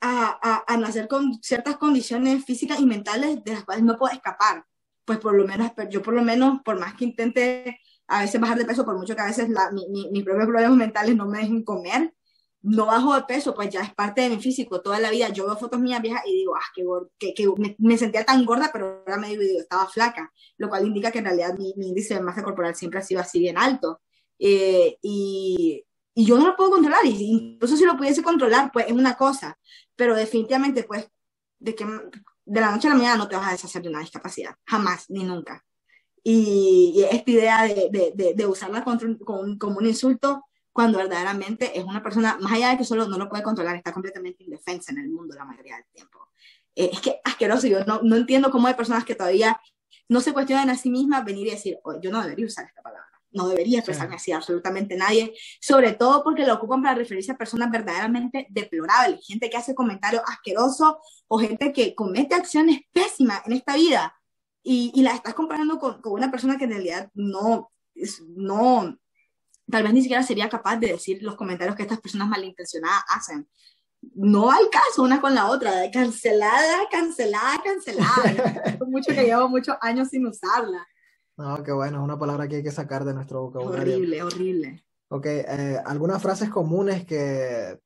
a, a, nacer con ciertas condiciones físicas y mentales de las cuales no puedo escapar. Pues por lo menos, yo por lo menos, por más que intente a veces bajar de peso, por mucho que a veces la, mi, mi, mis propios problemas mentales no me dejen comer, no bajo de peso, pues ya es parte de mi físico. Toda la vida yo veo fotos mías viejas y digo, ah, que, que me, me, sentía tan gorda, pero ahora me digo, estaba flaca, lo cual indica que en realidad mi, mi, índice de masa corporal siempre ha sido así bien alto. Eh, y, y, yo no lo puedo controlar, y incluso si lo pudiese controlar, pues es una cosa, pero definitivamente, pues, de que de la noche a la mañana no te vas a deshacer de una discapacidad, jamás, ni nunca y, esta idea de, de, de usarla contra, con, como un insulto cuando verdaderamente es una persona, más allá de que solo no lo puede controlar, está completamente indefensa en el mundo la mayoría del tiempo. Eh, es que asqueroso, yo no, no entiendo cómo hay personas que todavía no se cuestionan a sí mismas venir y decir, oh, yo no debería usar esta palabra, no debería expresarme así absolutamente nadie, sobre todo porque lo ocupan para referirse a personas verdaderamente deplorables, gente que hace comentarios asquerosos o gente que comete acciones pésimas en esta vida y, y la estás comparando con, con, una persona que en realidad no, no, tal vez ni siquiera sería capaz de decir los comentarios que estas personas malintencionadas hacen. No hay caso una con la otra, cancelada, cancelada, cancelada. mucho que llevo muchos años sin usarla. No, qué bueno, es una palabra que hay que sacar de nuestro vocabulario. Horrible, horrible. Ok, eh, algunas frases comunes que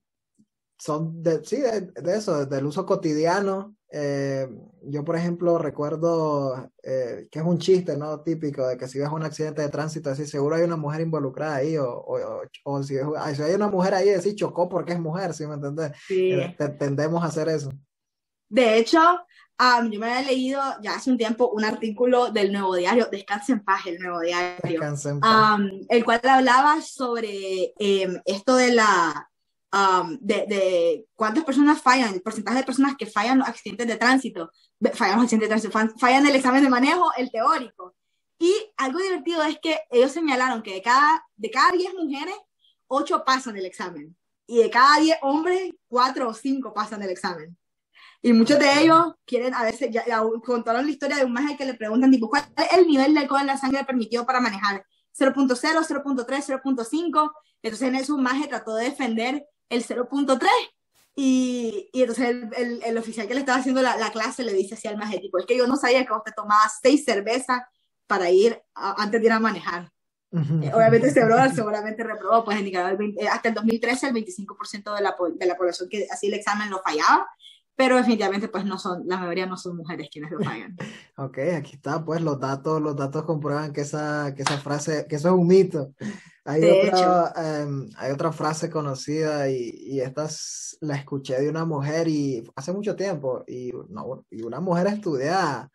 son de, sí, de, de eso, del uso cotidiano, eh, yo, por ejemplo, recuerdo eh, que es un chiste, ¿no? Típico de que si ves un accidente de tránsito, así seguro hay una mujer involucrada ahí, o, o, o si, si, hay una mujer ahí, decir chocó porque es mujer, ¿sí me entiendes? Sí. Eh, tendemos a hacer eso. De hecho, um, yo me había leído ya hace un tiempo un artículo del Nuevo Diario, Descanse en paz, el Nuevo Diario, um, el cual hablaba sobre em, esto de la um, de, de, cuántas personas fallan, el porcentaje de personas que fallan los accidentes de tránsito, fallan los accidentes de tránsito, fallan el examen de manejo, el teórico. Y algo divertido es que ellos señalaron que de cada, de cada 10 mujeres, 8 pasan el examen. Y de cada 10 hombres, 4 o 5 pasan el examen. Y muchos de ellos quieren, a veces, ya, ya contaron la historia de un maje que le preguntan, tipo, ¿cuál es el nivel de alcohol en la sangre permitido para manejar? 0.0, 0.3, 0.5. Entonces en eso un maje trató de defender el 0.3. Y, y, entonces el, el, el, oficial que le estaba haciendo la, la, clase le dice así al magético, es que yo no sabía que usted tomaba seis cervezas para ir a, antes de ir a manejar. Uh -huh. eh, obviamente ese brother seguramente reprobó, pues en Nicaragua el 20, eh, hasta el 2013 el 25% de la, de la población que hacía el examen lo fallaba, pero definitivamente pues no son, la mayoría no son mujeres quienes lo fallan. ok, aquí está, pues los datos, los datos comprueban que esa, que esa frase, que eso es un mito. Hay, otra, eh, hay otra frase conocida y, y esta es, la escuché de una mujer y hace mucho tiempo y, no, y una mujer estudiada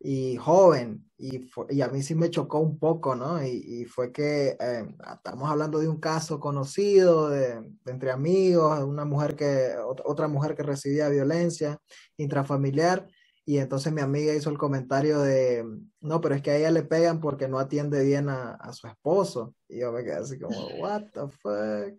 y joven y, a mí sí me chocó un poco, ¿no? Y, y fue que eh, estamos hablando de un caso conocido de, entre amigos, una mujer que, otra mujer que recibía violencia intrafamiliar y entonces mi amiga hizo el comentario de, no, pero es que a ella le pegan porque no atiende bien a, a su esposo. Y yo me quedé así como, what the fuck.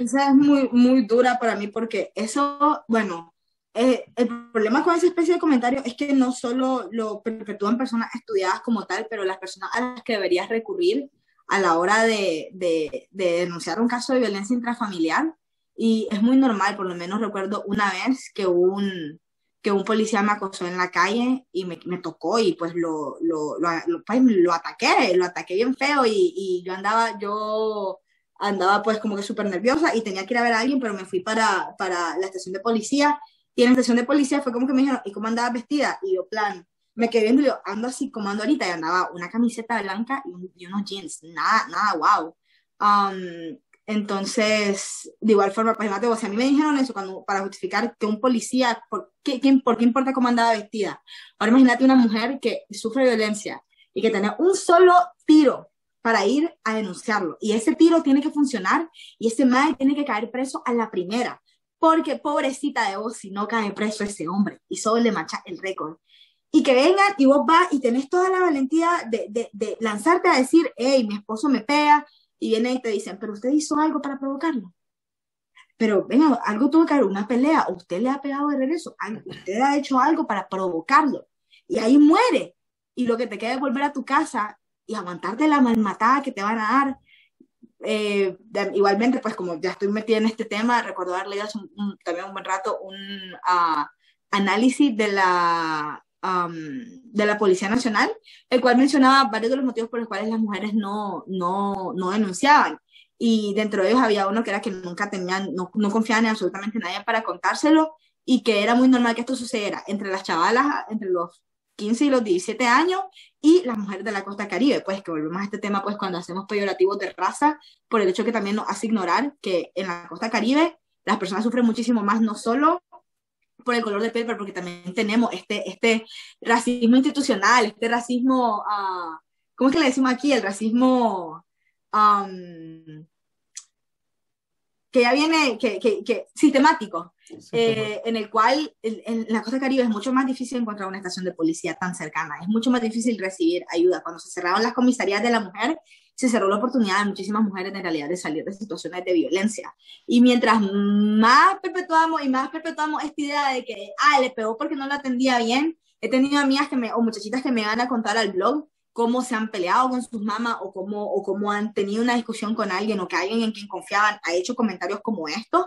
Esa es muy, muy dura para mí porque eso, bueno, eh, el problema con esa especie de comentario es que no solo lo perpetúan personas estudiadas como tal, pero las personas a las que deberías recurrir a la hora de, de, de denunciar un caso de violencia intrafamiliar. Y es muy normal, por lo menos recuerdo una vez que un, que un policía me acosó en la calle y me, me tocó y pues lo, lo, lo, lo, pues, lo ataqué, lo ataqué bien feo y, y, yo andaba, yo andaba pues como que súper nerviosa y tenía que ir a ver a alguien, pero me fui para, para la estación de policía y en la estación de policía fue como que me dijeron, ¿y cómo andaba vestida? Y yo, plan, me quedé viendo y yo, ando así como ando ahorita y andaba una camiseta blanca y, y unos jeans, nada, nada, wow. Um, entonces, de igual forma, pues imagínate, o sea, a mí me dijeron eso cuando, para justificar que un policía, ¿por qué, quién, ¿por qué importa cómo andaba vestida? Ahora imagínate una mujer que sufre violencia y que tiene un solo tiro para ir a denunciarlo. Y ese tiro tiene que funcionar y ese madre tiene que caer preso a la primera. Porque pobrecita de vos si no cae preso ese hombre y solo le mancha el récord. Y que vengan y vos vas y tenés toda la valentía de, de, lanzarte a decir, hey, mi esposo me pega, y vienen y te dicen, pero usted hizo algo para provocarlo. Pero venga, algo tuvo que haber, una pelea, usted le ha pegado de regreso, usted ha hecho algo para provocarlo. Y ahí muere. Y lo que te queda es volver a tu casa y aguantarte la malmatada que te van a dar. Eh, igualmente, pues como ya estoy metida en este tema, recuerdo haber leído también un buen rato un uh, análisis de la de la Policía Nacional, el cual mencionaba varios de los motivos por los cuales las mujeres no, no, no denunciaban. Y dentro de ellos había uno que era que nunca tenían, no, no confiaban en absolutamente nadie para contárselo y que era muy normal que esto sucediera entre las chavalas, entre los 15 y los 17 años y las mujeres de la costa caribe, pues que volvemos a este tema pues cuando hacemos peyorativos de raza, por el hecho que también nos hace ignorar que en la costa caribe las personas sufren muchísimo más no solo por el color de piel, pero porque también tenemos este, este racismo institucional, este racismo, uh, ¿cómo es que le decimos aquí? El racismo um, que ya viene, que, que, que sistemático, eh, en el cual en, en, la costa caribe es mucho más difícil encontrar una estación de policía tan cercana, es mucho más difícil recibir ayuda. Cuando se cerraron las comisarías de la mujer, se cerró la oportunidad de muchísimas mujeres en realidad de salir de situaciones de violencia. Y mientras más perpetuamos y más perpetuamos esta idea de que, ah, le pegó porque no la atendía bien, he tenido amigas que me, o muchachitas que me van a contar al blog cómo se han peleado con sus mamás o cómo, o cómo han tenido una discusión con alguien o que alguien en quien confiaban ha hecho comentarios como estos.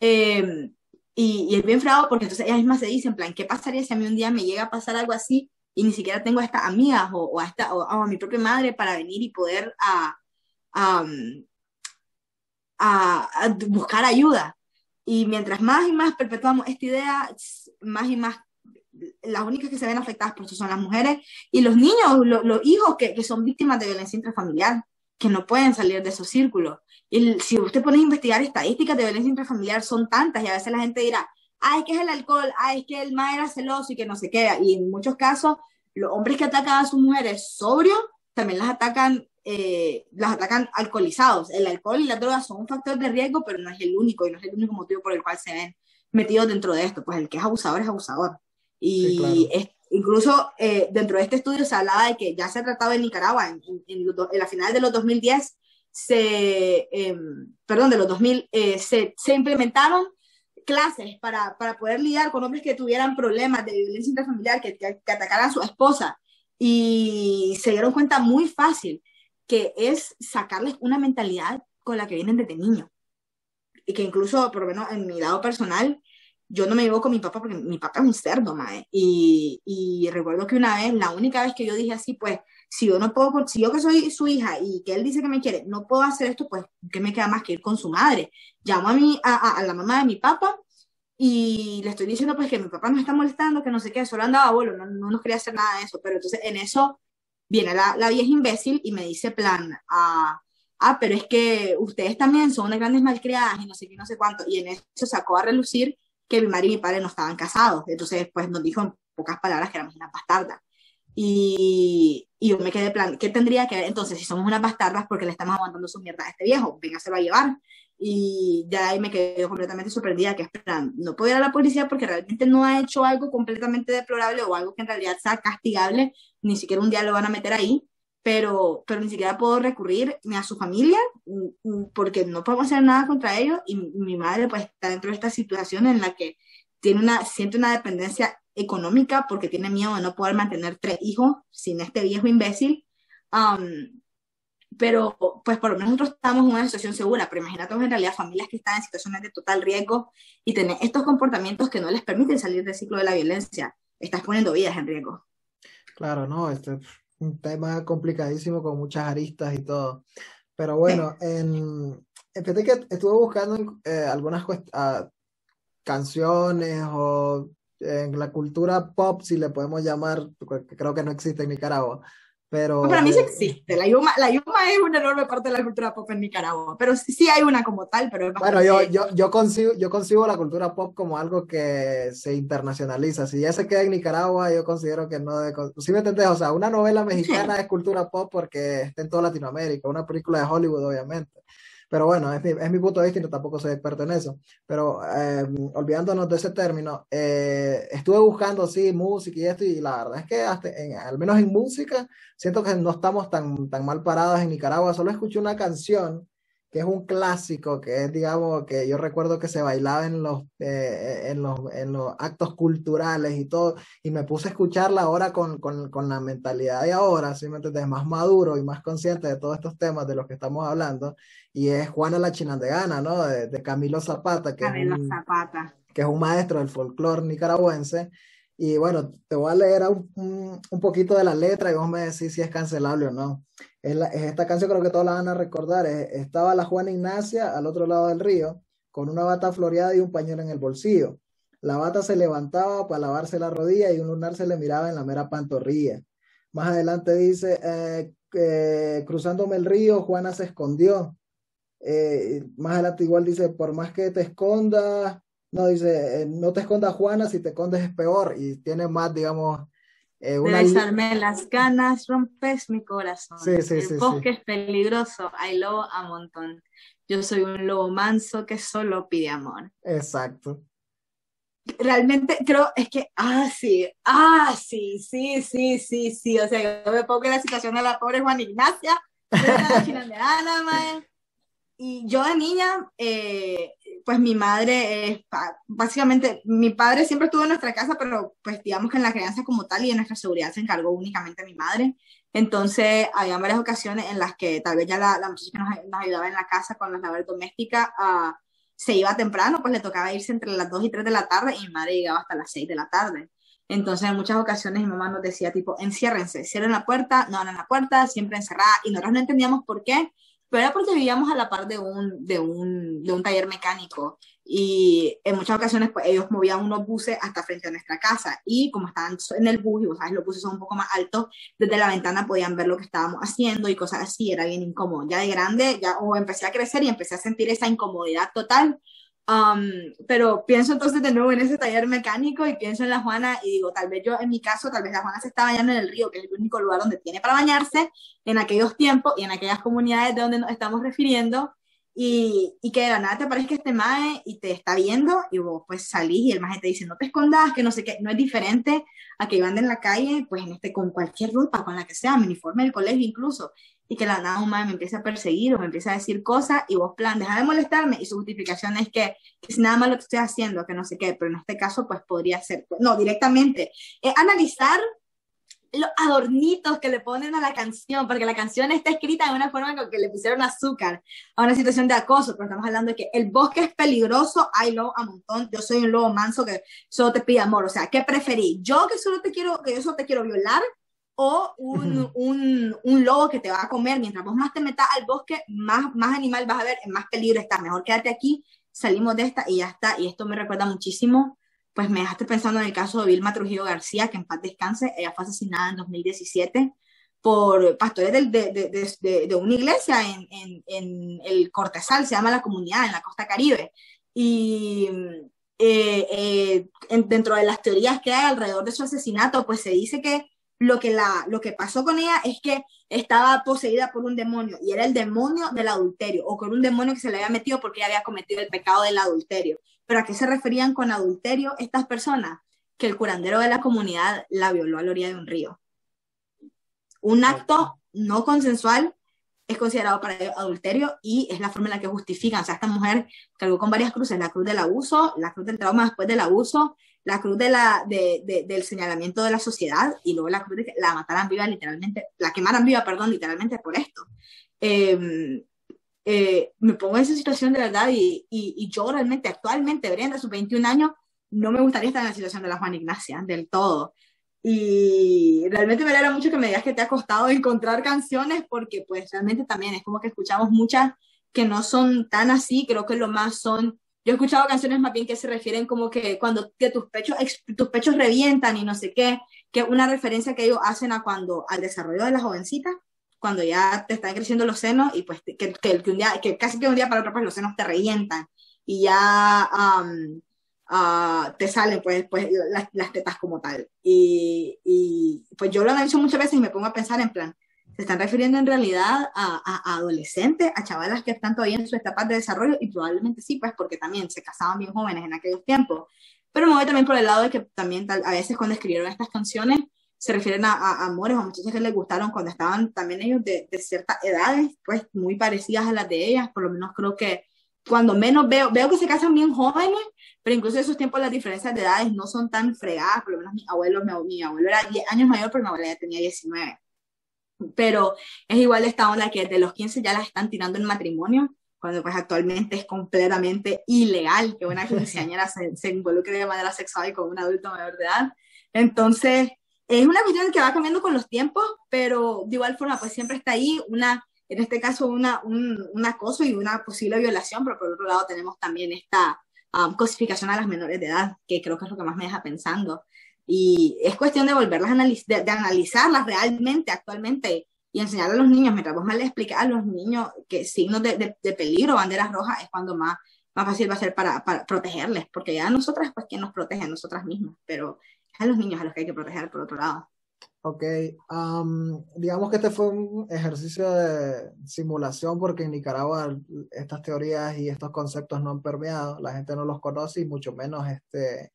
Eh, y, y, es bien frado porque entonces ellas mismas se dicen, en plan, ¿qué pasaría si a mí un día me llega a pasar algo así? y ni siquiera tengo a estas amigas o, o a, esta, o, a mi propia madre para venir y poder a, a, a, buscar ayuda. Y mientras más y más perpetuamos esta idea, más y más las únicas que se ven afectadas por eso son las mujeres y los niños, lo, los hijos que, que, son víctimas de violencia intrafamiliar, que no pueden salir de esos círculos. Y si usted pone a investigar estadísticas de violencia intrafamiliar, son tantas y a veces la gente dirá, ay, que es el alcohol, ay, es que el ma era celoso y que no se queda. Y en muchos casos, los hombres que atacan a sus mujeres sobrios también las atacan, eh, las atacan alcoholizados. El alcohol y las drogas son un factor de riesgo, pero no es el único y no es el único motivo por el cual se ven metidos dentro de esto. Pues el que es abusador es abusador. Y sí, claro. es, incluso eh, dentro de este estudio se hablaba de que ya se ha tratado en Nicaragua, en, en, en, en la final de los 2010, se, eh, perdón, de los 2000, eh, se, se implementaron clases para, para poder lidiar con hombres que tuvieran problemas de violencia intrafamiliar, que, que, que atacaran a su esposa. Y se dieron cuenta muy fácil que es sacarles una mentalidad con la que vienen desde niño. Y que incluso, por lo menos en mi lado personal, yo no me vivo con mi papá porque mi papá es un cerdo, mae. Y, y recuerdo que una vez, la única vez que yo dije así, pues, si yo no puedo, si yo que soy su hija y que él dice que me quiere, no puedo hacer esto, pues, ¿qué me queda más que ir con su madre? Llamo a, mi, a, a la mamá de mi papá y le estoy diciendo, pues, que mi papá nos está molestando, que no sé qué, solo andaba abuelo, no, no nos quería hacer nada de eso, pero entonces en eso viene la, la vieja imbécil y me dice, plan, ah, ah, pero es que ustedes también son unas grandes malcriadas y no sé qué, no sé cuánto, y en eso sacó a relucir que mi madre y mi padre no estaban casados, entonces, pues, nos dijo en pocas palabras que éramos una bastarda. Y, y, yo me quedé plan, ¿qué tendría que ver? Entonces, si somos unas bastardas, porque le estamos aguantando su mierda a este viejo? Venga, se va a llevar. Y ya ahí me quedé completamente sorprendida, que esperan, no puedo ir a la policía porque realmente no ha hecho algo completamente deplorable o algo que en realidad sea castigable, ni siquiera un día lo van a meter ahí, pero, pero ni siquiera puedo recurrir ni a su familia porque no podemos hacer nada contra ellos y mi madre pues está dentro de esta situación en la que tiene una, siente una dependencia económica porque tiene miedo de no poder mantener tres hijos sin este viejo imbécil. Um, pero pues por lo menos nosotros estamos en una situación segura, pero imagínate en realidad familias que están en situaciones de total riesgo y tener estos comportamientos que no les permiten salir del ciclo de la violencia, estás poniendo vidas en riesgo. Claro, no, este es un tema complicadísimo con muchas aristas y todo. Pero bueno, en, fíjate que estuve buscando eh, algunas uh, canciones o en la cultura pop, si le podemos llamar, porque creo que no existe en Nicaragua, pero... para mí sí existe, la Yuma, la Yuma es una enorme parte de la cultura pop en Nicaragua, pero sí, sí hay una como tal, pero... bueno, yo, yo, yo, concibo, yo concibo la cultura pop como algo que se internacionaliza, si ya se queda en Nicaragua, yo considero que no... De, ¿Sí me entendés? O sea, una novela mexicana es cultura pop porque está en toda Latinoamérica, una película de Hollywood, obviamente. Pero bueno, es mi, punto de vista y tampoco soy experto en eso. Pero eh, olvidándonos de ese término, eh, estuve buscando, sí, música y esto, y la verdad es que al menos en música, siento que no estamos tan, tan mal parados en Nicaragua. Solo escuché una canción que es un clásico, que es, digamos, que yo recuerdo que se bailaba en los, eh, en los, en los actos culturales y todo, y me puse a escucharla ahora con, con, con la mentalidad de ahora, ¿sí me entiendes? Más maduro y más consciente de todos estos temas de los que estamos hablando, y es Juana la Chinandegana, ¿no? De, de Camilo Zapata, que, Camilo es un, Zapata. que es un maestro del folclore nicaragüense, y bueno, te voy a leer un, poquito de la letra y vos me decís si es cancelable o no. Es, la, es esta canción creo que todos la van a recordar. Es, estaba la Juana Ignacia al otro lado del río, con una bata floreada y un pañuelo en el bolsillo. La bata se levantaba para lavarse la rodilla y un lunar se le miraba en la mera pantorrilla. Más adelante dice, eh, eh, cruzándome el río, Juana se escondió. Eh, más adelante igual dice, por más que te escondas, no, dice, eh, no te escondas Juana, si te escondes es peor y tiene más, digamos... Eh, una... Besarme las ganas, rompes mi corazón. Sí, sí, El sí, bosque es peligroso, hay lobo a montón. Yo soy un lobo manso que solo pide amor. Exacto. Realmente creo, es que, ah, sí, ah, sí, sí, sí, sí, sí. O sea, yo me pongo en la situación de la pobre Juana Ignacia, de la. Y yo de niña, eh, pues mi madre básicamente, mi padre siempre estuvo en nuestra casa, pero pues digamos que en la crianza como tal y en nuestra seguridad se encargó únicamente mi madre. Entonces, había varias ocasiones en las que tal vez ya la, la muchacha que nos, ayudaba en la casa con las labores domésticas uh, se iba temprano, pues le tocaba irse entre las 2 y 3 de la tarde y mi madre llegaba hasta las 6 de la tarde. Entonces, en muchas ocasiones mi mamá nos decía tipo, enciérrense, cierren la puerta, no abran la puerta, siempre encerrada, y nosotros no entendíamos por qué, pero era porque vivíamos a la par de un, de un, de un taller mecánico y en muchas ocasiones pues ellos movían unos buses hasta frente a nuestra casa y como estaban en el bus y vos sabes los buses son un poco más altos desde la ventana podían ver lo que estábamos haciendo y cosas así era bien incómodo. Ya de grande ya o empecé a crecer y empecé a sentir esa incomodidad total Um, pero pienso entonces de nuevo en ese taller mecánico y pienso en la Juana y digo, tal vez yo en mi caso, tal vez la Juana se está bañando en el río, que es el único lugar donde tiene para bañarse en aquellos tiempos y en aquellas comunidades de donde nos estamos refiriendo y, y que de la nada te parezca este mae y te está viendo y vos pues salís y el mae te dice no te escondas, que no sé qué, no es diferente a que iban en la calle pues en este con cualquier ropa, con la que sea, mi uniforme del colegio incluso y que la nada mae me empieza a perseguir o me empieza a decir cosas y vos plan, deja de molestarme y su justificación es que, que si nada más lo que estoy haciendo, que no sé qué, pero en este caso pues podría ser, no, directamente, eh, analizar los adornitos que le ponen a la canción, porque la canción está escrita de una forma con que le pusieron azúcar a una situación de acoso, pero estamos hablando de que el bosque es peligroso, hay lobo a montón, yo soy un lobo manso que solo te pide amor, o sea, ¿qué preferí? Yo que solo te quiero, que yo solo te quiero violar, o un, un, un, lobo que te va a comer. Mientras vos más te metas al bosque, más, más animal vas a ver, en más peligro estás. Mejor quédate aquí, salimos de esta y ya está. Y esto me recuerda muchísimo, pues me dejaste pensando en el caso de Vilma Trujillo García, que en paz descanse, ella fue asesinada en 2017 por pastores de, de, de, de, una iglesia en, en, en, el Cortezal, se llama la comunidad, en la costa caribe. Y eh, eh, dentro de las teorías que hay alrededor de su asesinato, pues se dice que lo que, la, lo que pasó con ella es que estaba poseída por un demonio y era el demonio del adulterio o con un demonio que se le había metido porque ella había cometido el pecado del adulterio. Pero ¿a qué se referían con adulterio estas personas? Que el curandero de la comunidad la violó a la orilla de un río. Un acto no consensual es considerado para adulterio y es la forma en la que justifican. O sea, esta mujer cargó con varias cruces, la cruz del abuso, la cruz del trauma después del abuso, la cruz de la, de, de, del señalamiento de la sociedad y luego la cruz de que la mataran viva literalmente, la quemaran viva, perdón, literalmente por esto. em, eh, me pongo en esa situación de verdad y, y, yo realmente actualmente, Brenda, sus 21 años, no me gustaría estar en la situación de la Juan Ignacia, del todo. Y realmente me alegra mucho que me digas que te ha costado encontrar canciones porque pues realmente también es como que escuchamos muchas que no son tan así, creo que lo más son, yo he escuchado canciones más bien que se refieren como que cuando que tus pechos, tus pechos revientan y no sé qué, que una referencia que ellos hacen a cuando, al desarrollo de la jovencita, cuando ya te están creciendo los senos y pues que, que, que un día, que casi que un día para otro pues los senos te revientan y ya uh, te salen pues, pues las, las, tetas como tal. Y, y pues yo lo dicho muchas veces y me pongo a pensar en plan, se están refiriendo en realidad a, a, adolescentes, a chavalas que están todavía en su etapa de desarrollo y probablemente sí, pues porque también se casaban bien jóvenes en aquellos tiempos. Pero me voy también por el lado de que también tal, a veces cuando escribieron estas canciones se refieren a, a, amores o muchachas que les gustaron cuando estaban también ellos de, de ciertas edades, pues muy parecidas a las de ellas, por lo menos creo que cuando menos veo, veo que se casan bien jóvenes, pero incluso en esos tiempos las diferencias de edades no son tan fregadas, por lo menos mi abuelo, mi, mi abuelo era 10 años mayor, pero mi abuela ya tenía 19 pero es igual esta onda que de los 15 ya las están tirando en matrimonio, cuando pues actualmente es completamente ilegal que una quinceañera se, se involucre de manera sexual con un adulto mayor de edad. Entonces, es una cuestión que va cambiando con los tiempos, pero de igual forma, pues siempre está ahí una, en este caso, una, un, un acoso y una posible violación, pero por otro lado tenemos también esta um, cosificación a las menores de edad, que creo que es lo que más me deja pensando. Y es cuestión de volverlas a de, de, analizarlas realmente actualmente y enseñar a los niños, mientras vos más les explicas a los niños que signos de, de, peligro, banderas rojas, es cuando más, más fácil va a ser para, para protegerles, porque ya nosotras, pues, ¿quién nos protege? Nosotras mismas, pero es a los niños a los que hay que proteger por otro lado. Ok, um, digamos que este fue un ejercicio de simulación porque en Nicaragua estas teorías y estos conceptos no han permeado, la gente no los conoce y mucho menos este,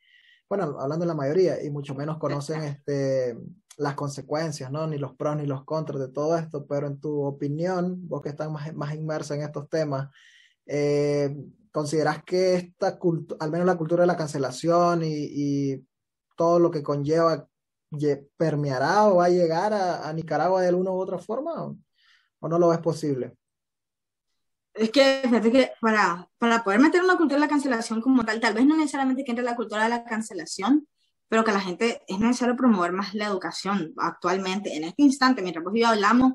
bueno, hablando de la mayoría, y mucho menos conocen este, las consecuencias, ¿no? Ni los pros ni los contras de todo esto, pero en tu opinión, vos que estás más, más inmersa en estos temas, eh, ¿consideras que esta cultura, al menos la cultura de la cancelación y, y todo lo que conlleva, permeará o va a llegar a, a, Nicaragua de alguna u otra forma? ¿O, o no lo ves posible? Es que fíjate que para, para poder meter una cultura de la cancelación como tal, tal vez no necesariamente que entre la cultura de la cancelación, pero que la gente es necesario promover más la educación actualmente. En este instante, mientras vos y yo hablamos,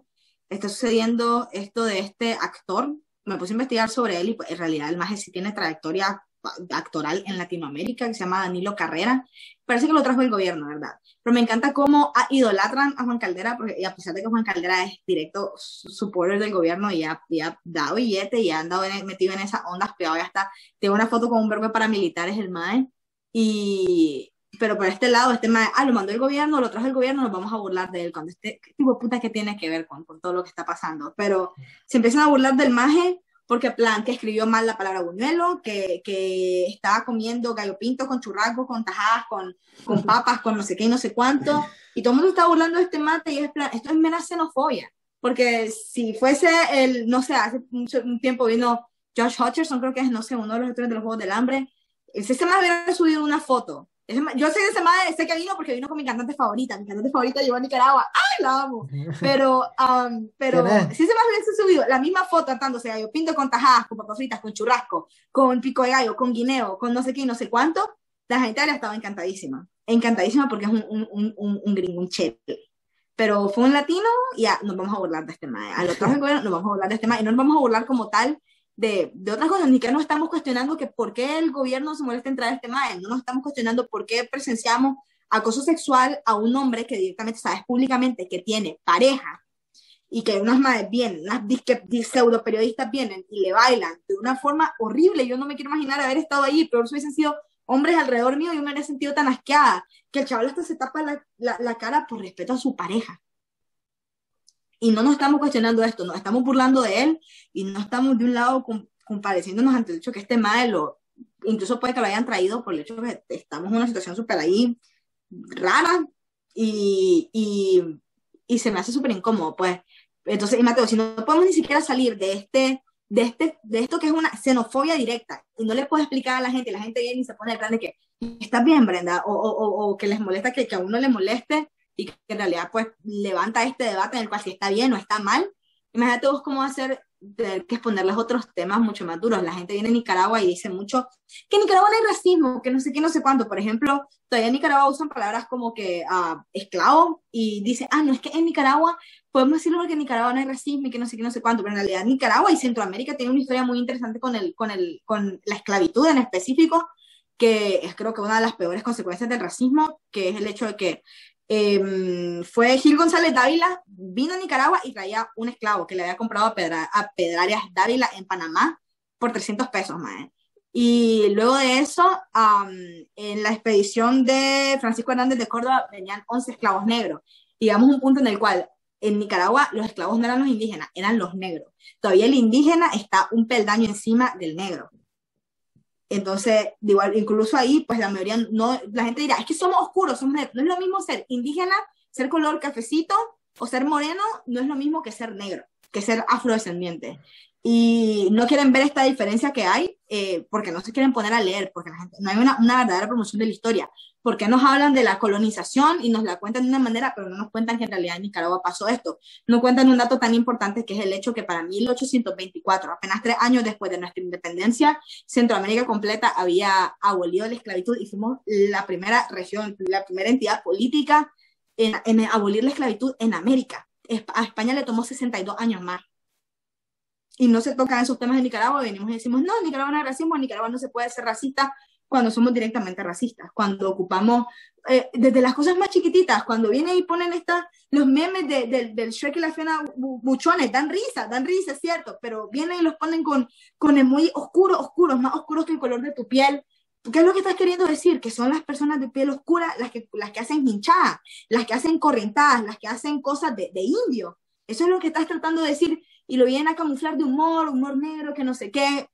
está sucediendo esto de este actor. Me puse a investigar sobre él y pues, en realidad el más sí tiene trayectoria actoral en Latinoamérica que se llama Danilo Carrera. Parece que lo trajo el gobierno, ¿verdad? Pero me encanta cómo idolatran a Juan Caldera, porque a pesar de que Juan Caldera es directo supporter del gobierno y ha, y ha dado billete y ha andado metido en esas ondas, pero ya está, tengo una foto con un verbo paramilitares, el MAE, y, pero por este lado, este MAE, ah, lo mandó el gobierno, lo trajo el gobierno, nos vamos a burlar de él, cuando este ¿qué tipo de puta que tiene que ver con, con todo lo que está pasando, pero se empiezan a burlar del MAE porque plan que escribió mal la palabra buñuelo, que, que estaba comiendo gallo pinto con churrasco, con tajadas, con, con papas, con no sé qué y no sé cuánto, y todo el mundo está burlando de este mate y es plan, esto es mera xenofobia, porque si fuese el, no sé, hace un, tiempo vino Josh Hutcherson, creo que es, no sé, uno de los actores de los Juegos del Hambre, ese se me hubiera subido una foto yo sé de ese madre, sé que vino porque vino con mi cantante favorita. Mi cantante favorita llegó a Nicaragua. ¡Ay, la amo! Pero, um, pero si ese madre hubiese subido la misma foto tratándose gallo pinto con tajadas, con papas fritas, con churrasco, con pico de gallo, con guineo, con no sé qué y no sé cuánto, la gente habría estado encantadísima. Encantadísima porque es un, un, un, un gringo, un chévere. Pero fue un latino y ya nos vamos a burlar de este madre. A los nos vamos a burlar de este madre. Y no nos vamos a burlar como tal de, de, otras cosas, ni que no estamos cuestionando que por qué el gobierno se molesta en traer este tema, no nos estamos cuestionando por qué presenciamos acoso sexual a un hombre que directamente sabes públicamente que tiene pareja y que unas madres vienen, unas pseudo periodistas vienen y le bailan de una forma horrible. Yo no me quiero imaginar haber estado ahí, pero si hubiesen sido hombres alrededor mío, yo me habría sentido tan asqueada que el chaval hasta se tapa la, la, la cara por respeto a su pareja. Y no nos estamos cuestionando esto, nos estamos burlando de él y no estamos de un lado compareciéndonos ante el hecho que este malo, incluso puede que lo hayan traído por el hecho que estamos en una situación súper ahí rara y, y, y se me hace súper incómodo, pues. Entonces, y Mateo, si no podemos ni siquiera salir de este, de este, de esto que es una xenofobia directa y no le puedo explicar a la gente, y la gente viene y se pone el plan de que estás bien, Brenda, o, o, o, que les molesta que, que a uno le moleste, y que en realidad pues levanta este debate en el cual si está bien o está mal, Imagínate vos cómo hacer tener que exponerles otros temas mucho más duros. La gente viene a Nicaragua y dice mucho que en Nicaragua no hay racismo, que no sé qué, no sé cuánto. Por ejemplo, todavía en Nicaragua usan palabras como que uh, esclavo y dice, ah, no, es que en Nicaragua podemos decirlo porque en Nicaragua no hay racismo y que no sé qué, no sé cuánto, pero en realidad Nicaragua y Centroamérica tienen una historia muy interesante con, el, con, el, con la esclavitud en específico, que es creo que una de las peores consecuencias del racismo, que es el hecho de que eh, fue Gil González Dávila, vino a Nicaragua y traía un esclavo que le había comprado a, Pedra, a Pedrarias Dávila en Panamá por 300 pesos, más. Y luego de eso, en la expedición de Francisco Hernández de Córdoba venían 11 esclavos negros. A un punto en el cual en Nicaragua los esclavos no eran los indígenas, eran los negros. Todavía el indígena está un peldaño encima del negro. Entonces, igual, incluso ahí, pues la mayoría, no, la gente dirá, es que somos oscuros, somos negros. No es lo mismo ser indígena, ser color cafecito o ser moreno, no es lo mismo que ser negro, que ser afrodescendiente y no quieren ver esta diferencia que hay eh, porque no se quieren poner a leer, porque la gente, no hay una, una, verdadera promoción de la historia. Porque nos hablan de la colonización y nos la cuentan de una manera, pero no nos cuentan que en realidad en Nicaragua pasó esto. No cuentan un dato tan importante que es el hecho que para 1824, apenas tres años después de nuestra independencia, Centroamérica completa había abolido la esclavitud y fuimos la primera región, la primera entidad política en, en abolir la esclavitud en América. A España le tomó 62 años más y no se tocan esos temas en Nicaragua, venimos y decimos, no, Nicaragua no hay racismo, Nicaragua no se puede ser racista cuando somos directamente racistas, cuando ocupamos, eh, desde las cosas más chiquititas, cuando vienen y ponen esta, los memes de, de, del Shrek y la Fiona buchones, dan risa, dan risa, es cierto, pero vienen y los ponen con, con muy oscuros, oscuros, más oscuros que el color de tu piel. ¿Qué es lo que estás queriendo decir? Que son las personas de piel oscura las que, las que hacen hinchadas, las que hacen corrientadas, las que hacen cosas de, de indio. Eso es lo que estás tratando de decir y lo vienen a camuflar de humor, humor negro, que no sé qué.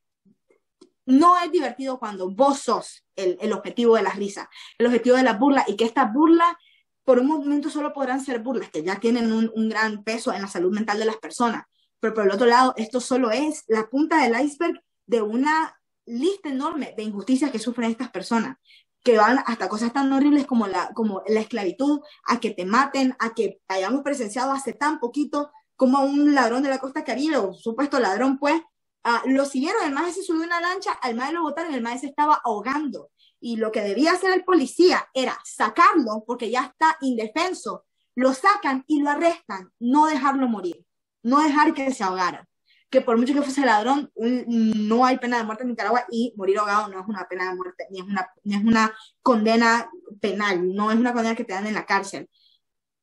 No es divertido cuando vos sos el, el objetivo de la risa, el objetivo de la burla y que esta burla por un momento solo podrán ser burlas que ya tienen un, un, gran peso en la salud mental de las personas. Pero por el otro lado, esto solo es la punta del iceberg de una lista enorme de injusticias que sufren estas personas, que van hasta cosas tan horribles como la, como la esclavitud, a que te maten, a que hayamos presenciado hace tan poquito como un ladrón de la costa caribe, o supuesto ladrón, pues, uh, lo siguieron, el maestro se subió una lancha, al maestro lo botaron, el maestro se estaba ahogando. Y lo que debía hacer el policía era sacarlo, porque ya está indefenso. Lo sacan y lo arrestan, no dejarlo morir, no dejar que se ahogara. Que por mucho que fuese ladrón, no hay pena de muerte en Nicaragua y morir ahogado no es una pena de muerte, ni es una, ni es una condena penal, no es una condena que te dan en la cárcel.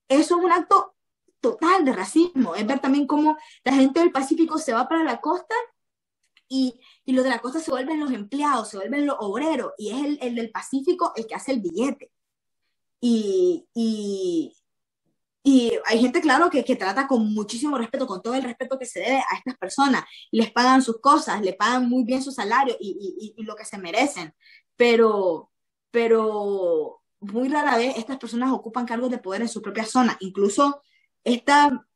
Eso es un acto total de racismo. Es ver también cómo la gente del Pacífico se va para la costa y, y los de la costa se vuelven los empleados, se vuelven los obreros, y es el, el del Pacífico el que hace el billete. Y, y, y hay gente, claro, que, que, trata con muchísimo respeto, con todo el respeto que se debe a estas personas. Les pagan sus cosas, le pagan muy bien su salario y, y, y lo que se merecen. Pero, pero muy rara vez estas personas ocupan cargos de poder en su propia zona. Incluso esta,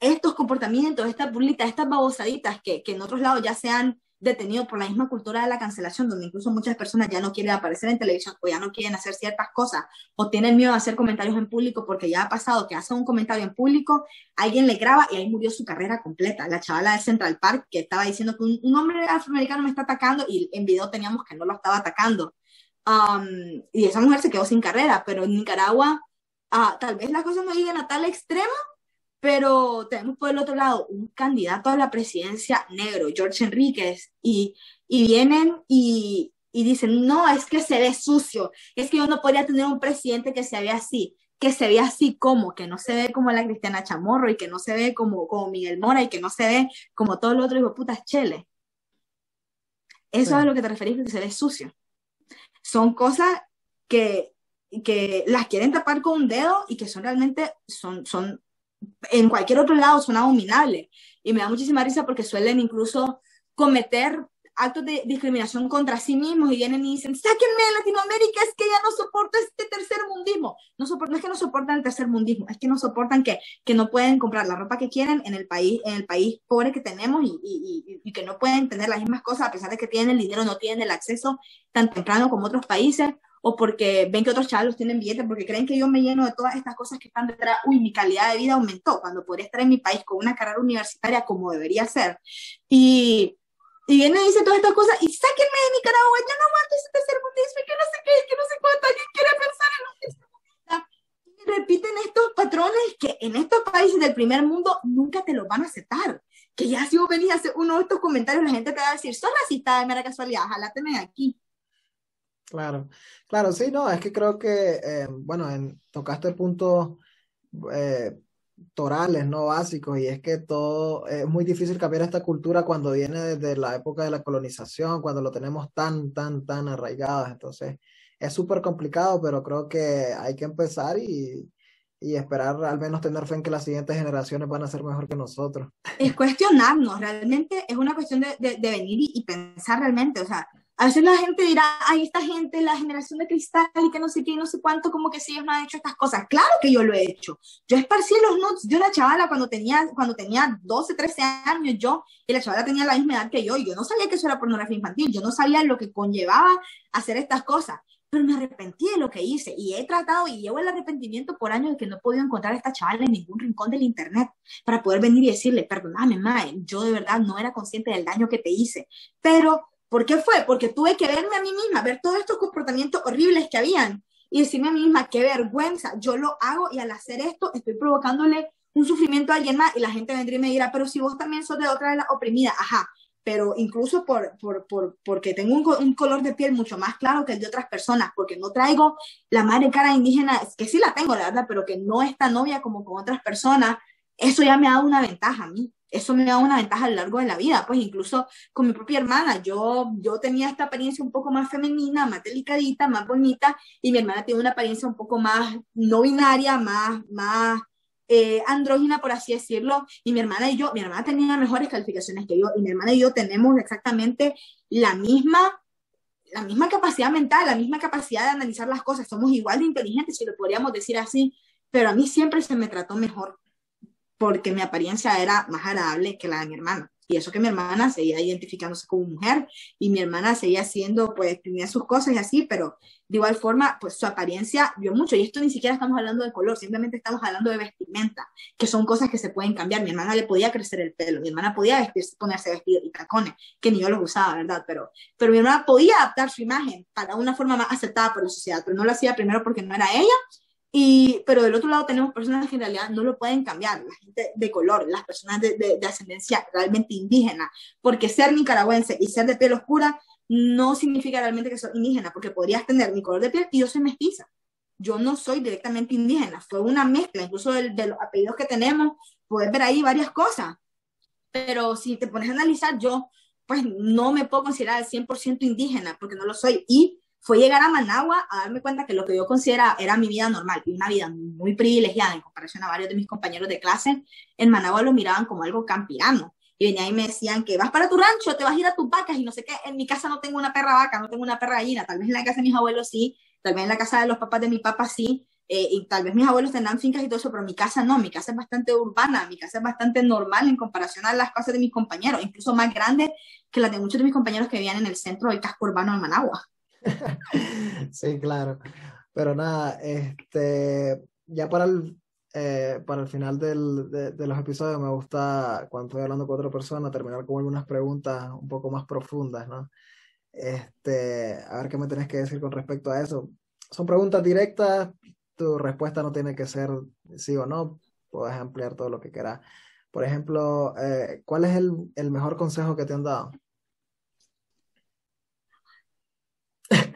estos comportamientos, estas burlitas, estas babosaditas que, que en otros lados ya se han detenido por la misma cultura de la cancelación, donde incluso muchas personas ya no quieren aparecer en televisión o ya no quieren hacer ciertas cosas o tienen miedo a hacer comentarios en público porque ya ha pasado que hace un comentario en público, alguien le graba y ahí murió su carrera completa. La chavala de Central Park que estaba diciendo que un, un hombre afroamericano me está atacando y en video teníamos que no lo estaba atacando. Um, y esa mujer se quedó sin carrera, pero en Nicaragua ah, tal vez las cosas no lleguen a tal extremo, pero tenemos por el otro lado un candidato a la presidencia negro, George Enríquez, y, y vienen y, y dicen, no, es que se ve sucio, es que yo no podría tener un presidente que se vea así, que se ve así como, que no se ve como la Cristiana Chamorro y que no se ve como, como Miguel Mora y que no se ve como todo el otro hijo putas chele. Eso sí. es a lo que te referís que se ve sucio. Son cosas que que las quieren tapar con un dedo y que son realmente, son, son, en cualquier otro lado son abominables. Y me da muchísima risa porque suelen incluso cometer actos de discriminación contra sí mismos y vienen y dicen, sáquenme de Latinoamérica, es que ya no soporto este tercer mundismo. No, soporto, no es que no soportan el tercer mundismo, es que no soportan que, que no pueden comprar la ropa que quieren en el país, en el país pobre que tenemos y, y, y, que no pueden tener las mismas cosas a pesar de que tienen el dinero, no tienen el acceso tan temprano como otros países o porque ven que otros chavos tienen billetes, porque creen que yo me lleno de todas estas cosas que están detrás, uy, mi calidad de vida aumentó cuando podría estar en mi país con una carrera universitaria como debería ser. Y, y viene y dice todas estas cosas y sáquenme de Nicaragua, ya no aguanto ese tercer mundismo, que no sé qué, que no sé cuánto, alguien quiere pensar en lo y repiten estos patrones que en estos países del primer mundo nunca te los van a aceptar. Que ya si vos venís a hacer uno de estos comentarios, la gente te va a decir, sos racista de mera casualidad, ojalá tenés aquí. Claro, claro, sí, no, es que creo que, eh, bueno, en, tocaste puntos eh, torales, no básicos, y es que todo, es muy difícil cambiar esta cultura cuando viene desde la época de la colonización, cuando lo tenemos tan, tan, tan arraigadas, entonces es súper complicado, pero creo que hay que empezar y, y esperar al menos tener fe en que las siguientes generaciones van a ser mejor que nosotros. Es cuestionarnos, realmente es una cuestión de, de, venir y, y pensar realmente, o sea, a veces la gente dirá, ay, esta gente, la generación de cristal y que no sé qué, no sé cuánto, como que si ellos no han hecho estas cosas. Claro que yo lo he hecho. Yo esparcí los notes de una chavala cuando tenía, cuando tenía 12, 13 años, yo, y la chavala tenía la misma edad que yo, y yo no sabía que eso era pornografía infantil, yo no sabía lo que conllevaba hacer estas cosas, pero me arrepentí de lo que hice, y he tratado, y llevo el arrepentimiento por años de que no he podido encontrar a esta chavala en ningún rincón del internet, para poder venir y decirle, perdóname, mae, yo de verdad no era consciente del daño que te hice, pero ¿Por qué fue? Porque tuve que verme a mí misma, ver todos estos comportamientos horribles que habían y decirme a mí misma, qué vergüenza, yo lo hago y al hacer esto estoy provocándole un sufrimiento a alguien más y la gente vendría y me dirá, pero si vos también sos de otra de las oprimidas, ajá, pero incluso por, por, por, porque tengo un, color de piel mucho más claro que el de otras personas, porque no traigo la madre cara indígena, que sí la tengo, la verdad, pero que no es tan novia como con otras personas, eso ya me ha dado una ventaja a mí eso me da una ventaja a lo largo de la vida, pues incluso con mi propia hermana, yo, yo tenía esta apariencia un poco más femenina, más delicadita, más bonita, y mi hermana tiene una apariencia un poco más no binaria, más, más eh, andrógina, por así decirlo, y mi hermana y yo, mi hermana tenía mejores calificaciones que yo, y mi hermana y yo tenemos exactamente la misma la misma capacidad mental, la misma capacidad de analizar las cosas, somos igual de inteligentes, si lo podríamos decir así, pero a mí siempre se me trató mejor porque mi apariencia era más agradable que la de mi hermana. Y eso que mi hermana seguía identificándose como mujer y mi hermana seguía siendo, pues tenía sus cosas y así, pero de igual forma, pues su apariencia vio mucho. Y esto ni siquiera estamos hablando de color, simplemente estamos hablando de vestimenta, que son cosas que se pueden cambiar. Mi hermana le podía crecer el pelo, mi hermana podía vestirse, ponerse vestido y tacones, que ni yo los usaba, ¿verdad? Pero, pero mi hermana podía adaptar su imagen para una forma más aceptada por la sociedad, pero no lo hacía primero porque no era ella y, pero del otro lado tenemos personas que en realidad no lo pueden cambiar, la gente de color, las personas de, de, de, ascendencia realmente indígena, porque ser nicaragüense y ser de piel oscura no significa realmente que soy indígena, porque podrías tener mi color de piel y yo soy mestiza. Yo no soy directamente indígena, fue una mezcla, incluso de, de los apellidos que tenemos, puedes ver ahí varias cosas. Pero si te pones a analizar, yo pues no me puedo considerar al 100% indígena, porque no lo soy. Y fue llegar a Managua a darme cuenta que lo que yo consideraba era mi vida normal una vida muy privilegiada en comparación a varios de mis compañeros de clase, en Managua lo miraban como algo campirano. Y venía y me decían que vas para tu rancho, te vas a ir a tus vacas y no sé qué. En mi casa no tengo una perra vaca, no tengo una perra gallina. Tal vez en la casa de mis abuelos sí, tal vez en la casa de los papás de mi papá sí. Eh, y tal vez mis abuelos tendrán fincas y todo eso, pero mi casa no, mi casa es bastante urbana, mi casa es bastante normal en comparación a las casas de mis compañeros, incluso más grande que las de muchos de mis compañeros que vivían en el centro del casco urbano de Managua. sí, claro. Pero nada, este, ya para el, eh, para el final del, de, los episodios me gusta, cuando estoy hablando con otra persona, terminar con algunas preguntas un poco más profundas, ¿no? Este, a ver qué me tenés que decir con respecto a eso. Son preguntas directas, tu respuesta no tiene que ser sí o no, puedes ampliar todo lo que quieras. Por ejemplo, eh, ¿cuál es el, el mejor consejo que te han dado?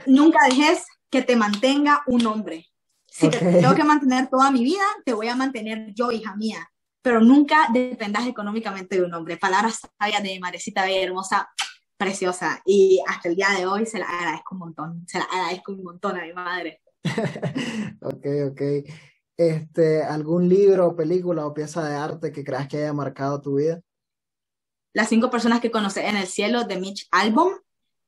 Nunca dejes que te mantenga un hombre. Si okay. te tengo que mantener toda mi vida, te voy a mantener yo, hija mía. Pero nunca dependas económicamente de un hombre. Palabras sabias de Marecita Bella, hermosa, preciosa. Y hasta el día de hoy se la agradezco un montón. Se la agradezco un montón a mi madre. ok, ok. Este, ¿Algún libro, película o pieza de arte que creas que haya marcado tu vida? Las cinco personas que conocí en el cielo de Mitch Albom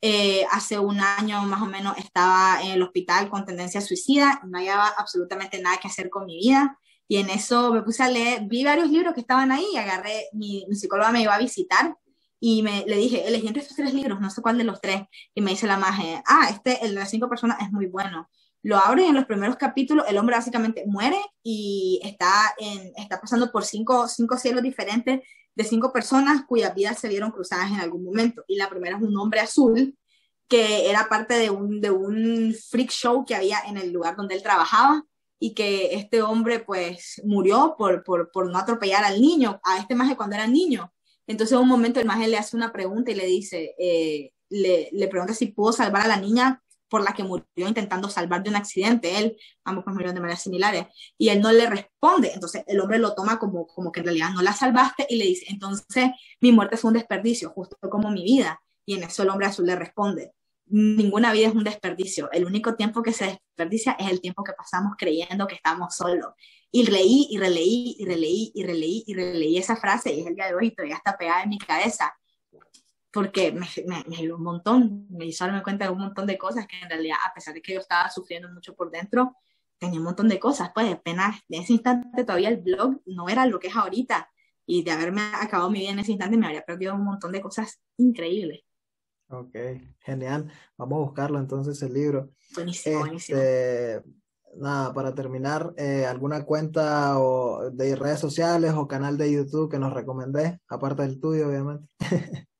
eh, hace un año más o menos estaba en el hospital con tendencia suicida, no hallaba absolutamente nada que hacer con mi vida y en eso me puse a leer, vi varios libros que estaban ahí, agarré, mi, mi psicóloga me iba a visitar y me, le dije, elegí entre estos tres libros, no sé cuál de los tres, y me dice la magia, ah, este, el de las cinco personas es muy bueno. Lo abro y en los primeros capítulos el hombre básicamente muere y está, está pasando por cinco, cinco cielos diferentes de cinco personas cuyas vidas se vieron cruzadas en algún momento. Y la primera es un hombre azul que era parte de un, de un freak show que había en el lugar donde él trabajaba y que este hombre pues murió por, por, por no atropellar al niño, a este maje cuando era niño. Entonces en un momento el maje le hace una pregunta y le dice, eh, le, le pregunta si pudo salvar a la niña por la que murió intentando salvar de un accidente, él, ambos pues murieron de maneras similares, y él no le responde, entonces el hombre lo toma como, como que en realidad no la salvaste y le dice, entonces mi muerte fue un desperdicio, justo como mi vida, y en eso el hombre azul le responde, ninguna vida es un desperdicio, el único tiempo que se desperdicia es el tiempo que pasamos creyendo que estamos solos. Y leí y releí y releí y releí y releí esa frase y es el día de hoy todavía está pegada en mi cabeza porque me, me, me, ayudó un montón, me hizo darme cuenta de un montón de cosas que en realidad, a pesar de que yo estaba sufriendo mucho por dentro, tenía un montón de cosas, pues apenas en ese instante todavía el blog no era lo que es ahorita, y de haberme acabado mi vida en ese instante me habría perdido un montón de cosas increíbles. Ok, genial. Vamos a buscarlo entonces el libro. Buenísimo, buenísimo. Este, nada, para terminar, eh, ¿alguna cuenta o de redes sociales o canal de YouTube que nos recomendé, aparte del tuyo, obviamente?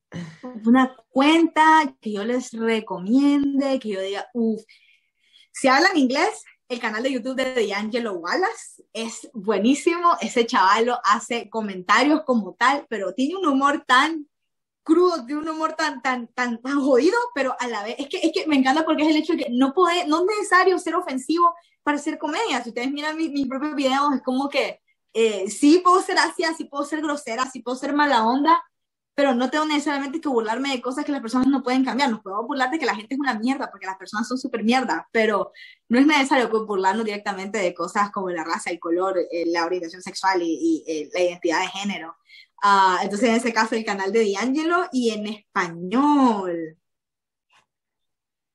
una cuenta que yo les recomiende, que yo diga, uff, si hablan inglés, el canal de YouTube de D'Angelo Wallace es buenísimo, ese chavalo hace comentarios como tal, pero tiene un humor tan crudo, tiene un humor tan, tan, tan, tan jodido, pero a la vez, es que, es que me encanta porque es el hecho de que no, puede, no es necesario ser ofensivo para hacer comedia. Si ustedes miran mis, mis propios videos, es como que eh, sí puedo ser así, sí puedo ser grosera, sí puedo ser mala onda, pero no tengo necesariamente que burlarme de cosas que las personas no pueden cambiar. Nos podemos burlar de que la gente es una mierda, porque las personas son súper mierda, pero no es necesario burlarnos directamente de cosas como la raza, el color, eh, la orientación sexual y, eh, la identidad de género. Uh, entonces, en ese caso, el canal de D'Angelo y en español.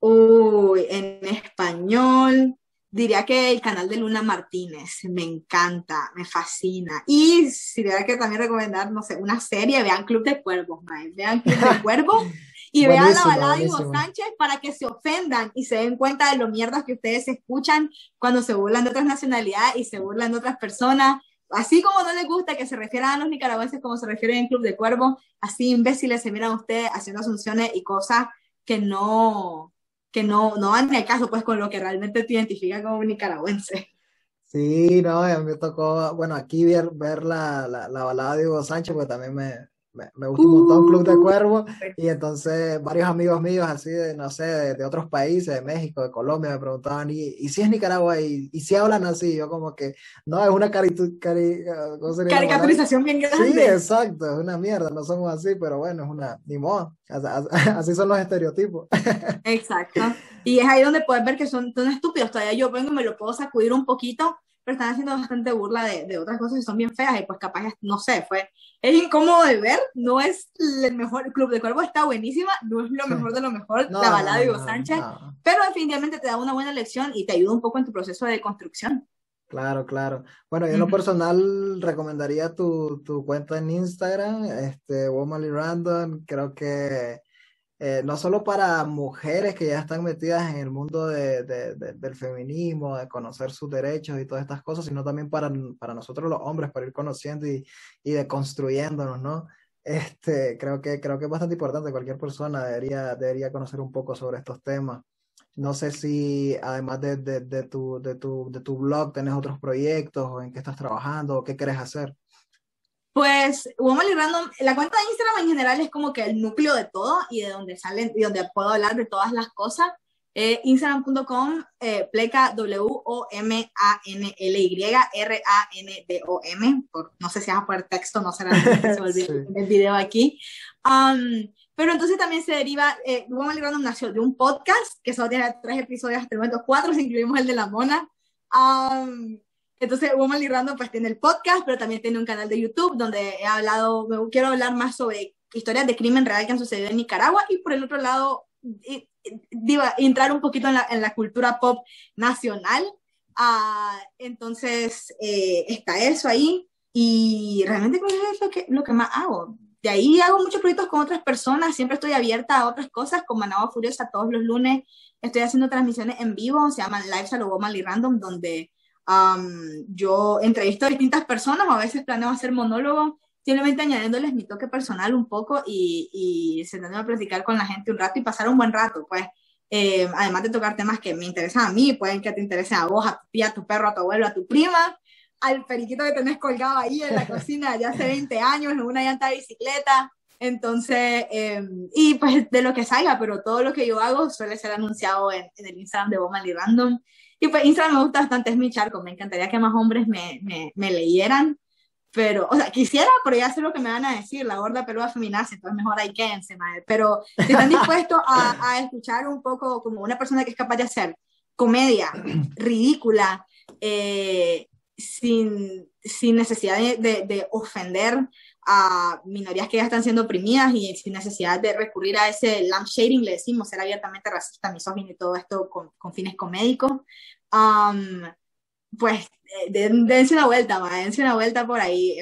Uy, en español diría que el canal de Luna Martínez me encanta, me fascina. Y si tuviera que también recomendar, no sé, una serie, vean Club de Cuervos, vean Club de Cuervos y vean la balada de Ivo Sánchez para que se ofendan y se den cuenta de lo mierdas que ustedes escuchan cuando se burlan de otras nacionalidades y se burlan de otras personas. Así como no les gusta que se refieran a los nicaragüenses como se refieren en Club de Cuervos, así imbéciles se miran ustedes haciendo asunciones y cosas que no, que no, no van el caso pues con lo que realmente te identifica como nicaragüense. Sí, no, a me tocó, bueno, aquí ver, ver la, la, la balada de Hugo Sánchez, porque también me, me, me gusta un montón Club de Cuervo y entonces varios amigos míos así de, no sé, de, otros países, de México, de Colombia, me preguntaban, ¿y, y si es Nicaragua? ¿Y, y si hablan así? Yo como que, no, es una caritu cari caricaturización bien grande. Sí, exacto, es una mierda, no somos así, pero bueno, es una, ni modo, así son los estereotipos. Exacto, y es ahí donde puedes ver que son, son estúpidos, todavía yo vengo y me lo puedo sacudir un poquito, pero están haciendo bastante burla de, de otras cosas que son bien feas y pues capaz, no sé, fue es incómodo de ver, no es el mejor, Club de Cuervo está buenísima, no es lo mejor de lo mejor, la balada de Hugo Sánchez, pero definitivamente te da una buena lección y te ayuda un poco en tu proceso de construcción. Claro, claro. Bueno, yo en lo personal recomendaría tu, tu cuenta en Instagram, este, Womanly Random, creo que eh, no solo para mujeres que ya están metidas en el mundo de, de, del feminismo, de conocer sus derechos y todas estas cosas, sino también para, para nosotros los hombres, para ir conociendo y, y deconstruyéndonos, ¿no? Este, creo que, creo que es bastante importante, cualquier persona debería, debería conocer un poco sobre estos temas. No sé si además de, de, de, tu, de, tu, de tu blog tenés otros proyectos o en qué estás trabajando o qué quieres hacer. Pues Womanly Random, la cuenta de Instagram en general es como que el núcleo de todo y de donde salen y donde puedo hablar de todas las cosas. Eh, Instagram.com, eh, pleca W-O-M-A-N-L-Y-R-A-N-D-O-M. No sé si a poner texto, no será se sí. el video aquí. Um, pero entonces también se deriva, eh, Womanly Random nació de un podcast que solo tiene tres episodios hasta el momento, cuatro si incluimos el de la mona. Um, entonces, Woman Random pues tiene el podcast, pero también tiene un canal de YouTube donde he hablado, quiero hablar más sobre historias de crimen real que han sucedido en Nicaragua y por el otro lado, digo, entrar un poquito en la, en la cultura pop nacional. Uh, entonces, eh, está eso ahí y realmente es lo que, lo que más hago. de ahí hago muchos proyectos con otras personas, siempre estoy abierta a otras cosas, con Managua Furiosa todos los lunes estoy haciendo transmisiones en vivo, se llaman Live Salud y Random, donde um, yo entrevisto a distintas personas, o a veces planeo hacer monólogo, simplemente añadiéndoles mi toque personal un poco y, y sentándome a platicar con la gente un rato y pasar un buen rato, pues. Eh, además de tocar temas que me interesan a mí, pueden que te interesen a vos, a tu tía, a tu perro, a tu abuelo, a tu prima, al periquito que tenés colgado ahí en la cocina ya hace 20 años en una llanta de bicicleta. Entonces, em, y pues de lo que salga, pero todo lo que yo hago suele ser anunciado en, en el Instagram de Woman y Random. Y pues Instagram me gusta bastante, es mi charco, me encantaría que más hombres me, me, leyeran, pero, o sea, quisiera, pero ya sé lo que me van a decir, la gorda peluda feminazi, entonces mejor ahí quédense, madre. Pero si están dispuestos a, escuchar un poco como una persona que es capaz de hacer comedia ridícula, eh, sin, sin necesidad de, ofender a minorías que ya están siendo oprimidas y sin necesidad de recurrir a ese lampshading, le decimos, ser abiertamente racista, misógino y todo esto con, fines comédicos. Pues eh, dense una vuelta, dense una vuelta por ahí.